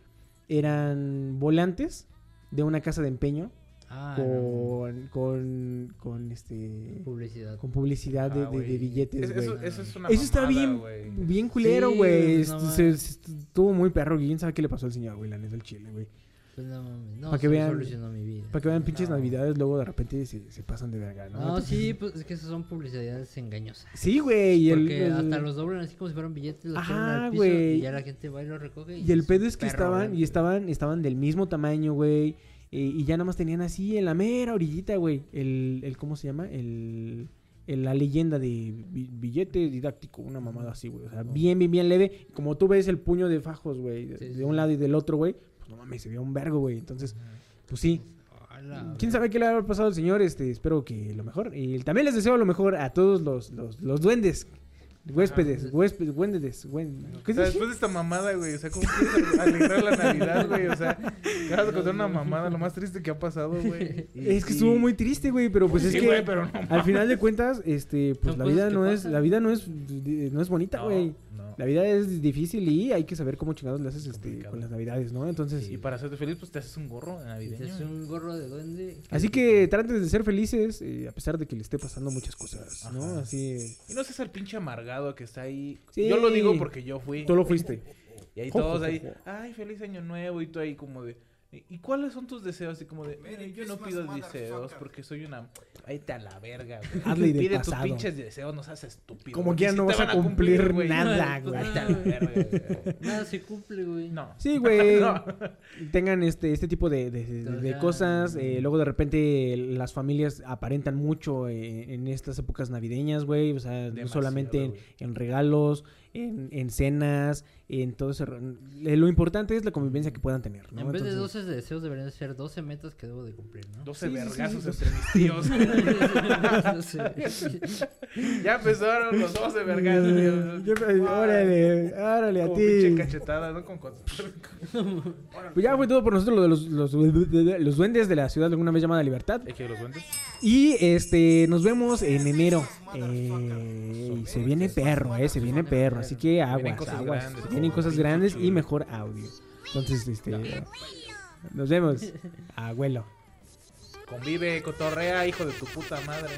[SPEAKER 1] Eran volantes de una casa de empeño
[SPEAKER 3] Ah, no.
[SPEAKER 1] con, con, con este...
[SPEAKER 3] Publicidad.
[SPEAKER 1] Con publicidad de,
[SPEAKER 2] Ah,
[SPEAKER 1] de- de
[SPEAKER 2] güey.
[SPEAKER 1] billetes, güey.
[SPEAKER 2] Eso, eso es una
[SPEAKER 1] Eso está bien, bien culero,
[SPEAKER 3] Sí,
[SPEAKER 1] güey.
[SPEAKER 3] pues, no
[SPEAKER 1] Est- se-
[SPEAKER 3] mames.
[SPEAKER 1] se- estuvo muy perro. ¿Quién sabe qué le pasó al señor, güey? La neta del chile, güey.
[SPEAKER 3] Pues no mames. No,
[SPEAKER 1] Pa' que
[SPEAKER 3] sí
[SPEAKER 1] vean-
[SPEAKER 3] solucionó mi vida.
[SPEAKER 1] Para que vean pinches
[SPEAKER 2] No.
[SPEAKER 1] navidades, luego de repente se, se pasan de verga, ¿no?
[SPEAKER 3] No, sí, pues es que esas son publicidades engañosas.
[SPEAKER 1] Sí, güey. Y el,
[SPEAKER 3] Porque
[SPEAKER 1] el-
[SPEAKER 3] hasta los doblan así como si fueran billetes, los
[SPEAKER 1] Ajá,
[SPEAKER 3] tiran al piso
[SPEAKER 1] güey.
[SPEAKER 3] y ya la gente va y los recoge.
[SPEAKER 1] y el pedo es que
[SPEAKER 3] perro,
[SPEAKER 1] estaban, y estaban, estaban del mismo tamaño, güey. Eh, y ya nada más tenían así en la mera orillita, güey. El, el, ¿cómo se llama? El, el- la leyenda de bi- billete didáctico, una mamada así, güey. O sea, bien, bien, bien leve. Como tú ves el puño de fajos, güey, de,
[SPEAKER 3] Sí,
[SPEAKER 1] de
[SPEAKER 3] sí,
[SPEAKER 1] un lado y del otro, güey. Pues no mames, se veía un vergo, güey. Entonces, pues sí. ¿Quién sabe qué le habrá pasado al señor? Este, espero que lo mejor. Y también les deseo lo mejor a todos los, los, los duendes. Huéspedes, huéspedes, güen- ¿Qué
[SPEAKER 2] O sea, después de esta mamada, güey, o sea, ¿cómo quieres alegrar la Navidad, güey? O sea, acabas de contar una mamada, lo más triste que ha pasado, güey.
[SPEAKER 1] Es que estuvo muy triste, güey, pero pues es que
[SPEAKER 2] güey, pero no
[SPEAKER 1] al final de cuentas, este, pues la vida no es, la vida no es, no es bonita,
[SPEAKER 2] No,
[SPEAKER 1] güey.
[SPEAKER 2] no.
[SPEAKER 1] La vida es difícil y hay que saber cómo chingados le haces este,
[SPEAKER 2] Complicado.
[SPEAKER 1] con las navidades, ¿no? Entonces,
[SPEAKER 2] Y para hacerte feliz, pues te haces un gorro
[SPEAKER 3] Te
[SPEAKER 2] navideño.
[SPEAKER 3] haces un gorro de duende.
[SPEAKER 1] así que traten de ser felices, eh, a pesar de que le esté pasando muchas cosas, ¿no?
[SPEAKER 2] Ajá.
[SPEAKER 1] Así,
[SPEAKER 2] Y no seas el pinche amargado que está ahí.
[SPEAKER 1] Sí.
[SPEAKER 2] Yo lo digo porque yo fui.
[SPEAKER 1] tú lo fuiste.
[SPEAKER 2] Y ahí todos ahí, ay, feliz año nuevo. Y tú ahí como de, ¿y y cuáles son tus deseos? Así como de, "Mire, yo no pido deseos porque soy una... Ahí te a la verga, güey.
[SPEAKER 1] Hazle de
[SPEAKER 2] Pide
[SPEAKER 1] pasado.
[SPEAKER 2] tus pinches deseos, no seas estúpido.
[SPEAKER 1] Como quiera
[SPEAKER 2] sí
[SPEAKER 1] no vas a cumplir nada, güey.
[SPEAKER 2] Ahí te a la verga, güey.
[SPEAKER 3] Nada se cumple, güey.
[SPEAKER 2] No.
[SPEAKER 1] Sí, güey.
[SPEAKER 2] No.
[SPEAKER 1] Tengan este, este tipo de, de- cosas. eh, luego de repente las familias aparentan mucho eh, en estas épocas navideñas, güey. O sea, no solamente en, regalos, en, en cenas, en todo ese... ro- eh, Lo importante es la convivencia que puedan tener, ¿no?
[SPEAKER 3] En vez de
[SPEAKER 1] Entonces-
[SPEAKER 3] 12 deseos deberían de ser 12 metas que debo de cumplir, ¿no?
[SPEAKER 2] 12
[SPEAKER 1] Sí, sí, sí,
[SPEAKER 2] vergazos
[SPEAKER 1] sí.
[SPEAKER 2] entre mis tíos. Ya empezaron los 12 vergazos.
[SPEAKER 1] Yo- órale, órale a
[SPEAKER 2] Como pinche
[SPEAKER 1] ti.
[SPEAKER 2] cachetada, ¿no? Con con-
[SPEAKER 1] Pues ya fue todo por nosotros lo de los, los, los duendes de la ciudad alguna vez llamada Libertad.
[SPEAKER 2] ¿Es que los duendes?
[SPEAKER 1] Y este, nos vemos en enero. Eh, y se viene perro, eh, se viene perro. Así que aguas,
[SPEAKER 2] cosas
[SPEAKER 1] aguas.
[SPEAKER 2] grandes,
[SPEAKER 1] Vienen
[SPEAKER 2] como
[SPEAKER 1] cosas grandes y mejor audio. Entonces, este, nos vemos, abuelo.
[SPEAKER 2] Convive, cotorrea, hijo de tu puta madre.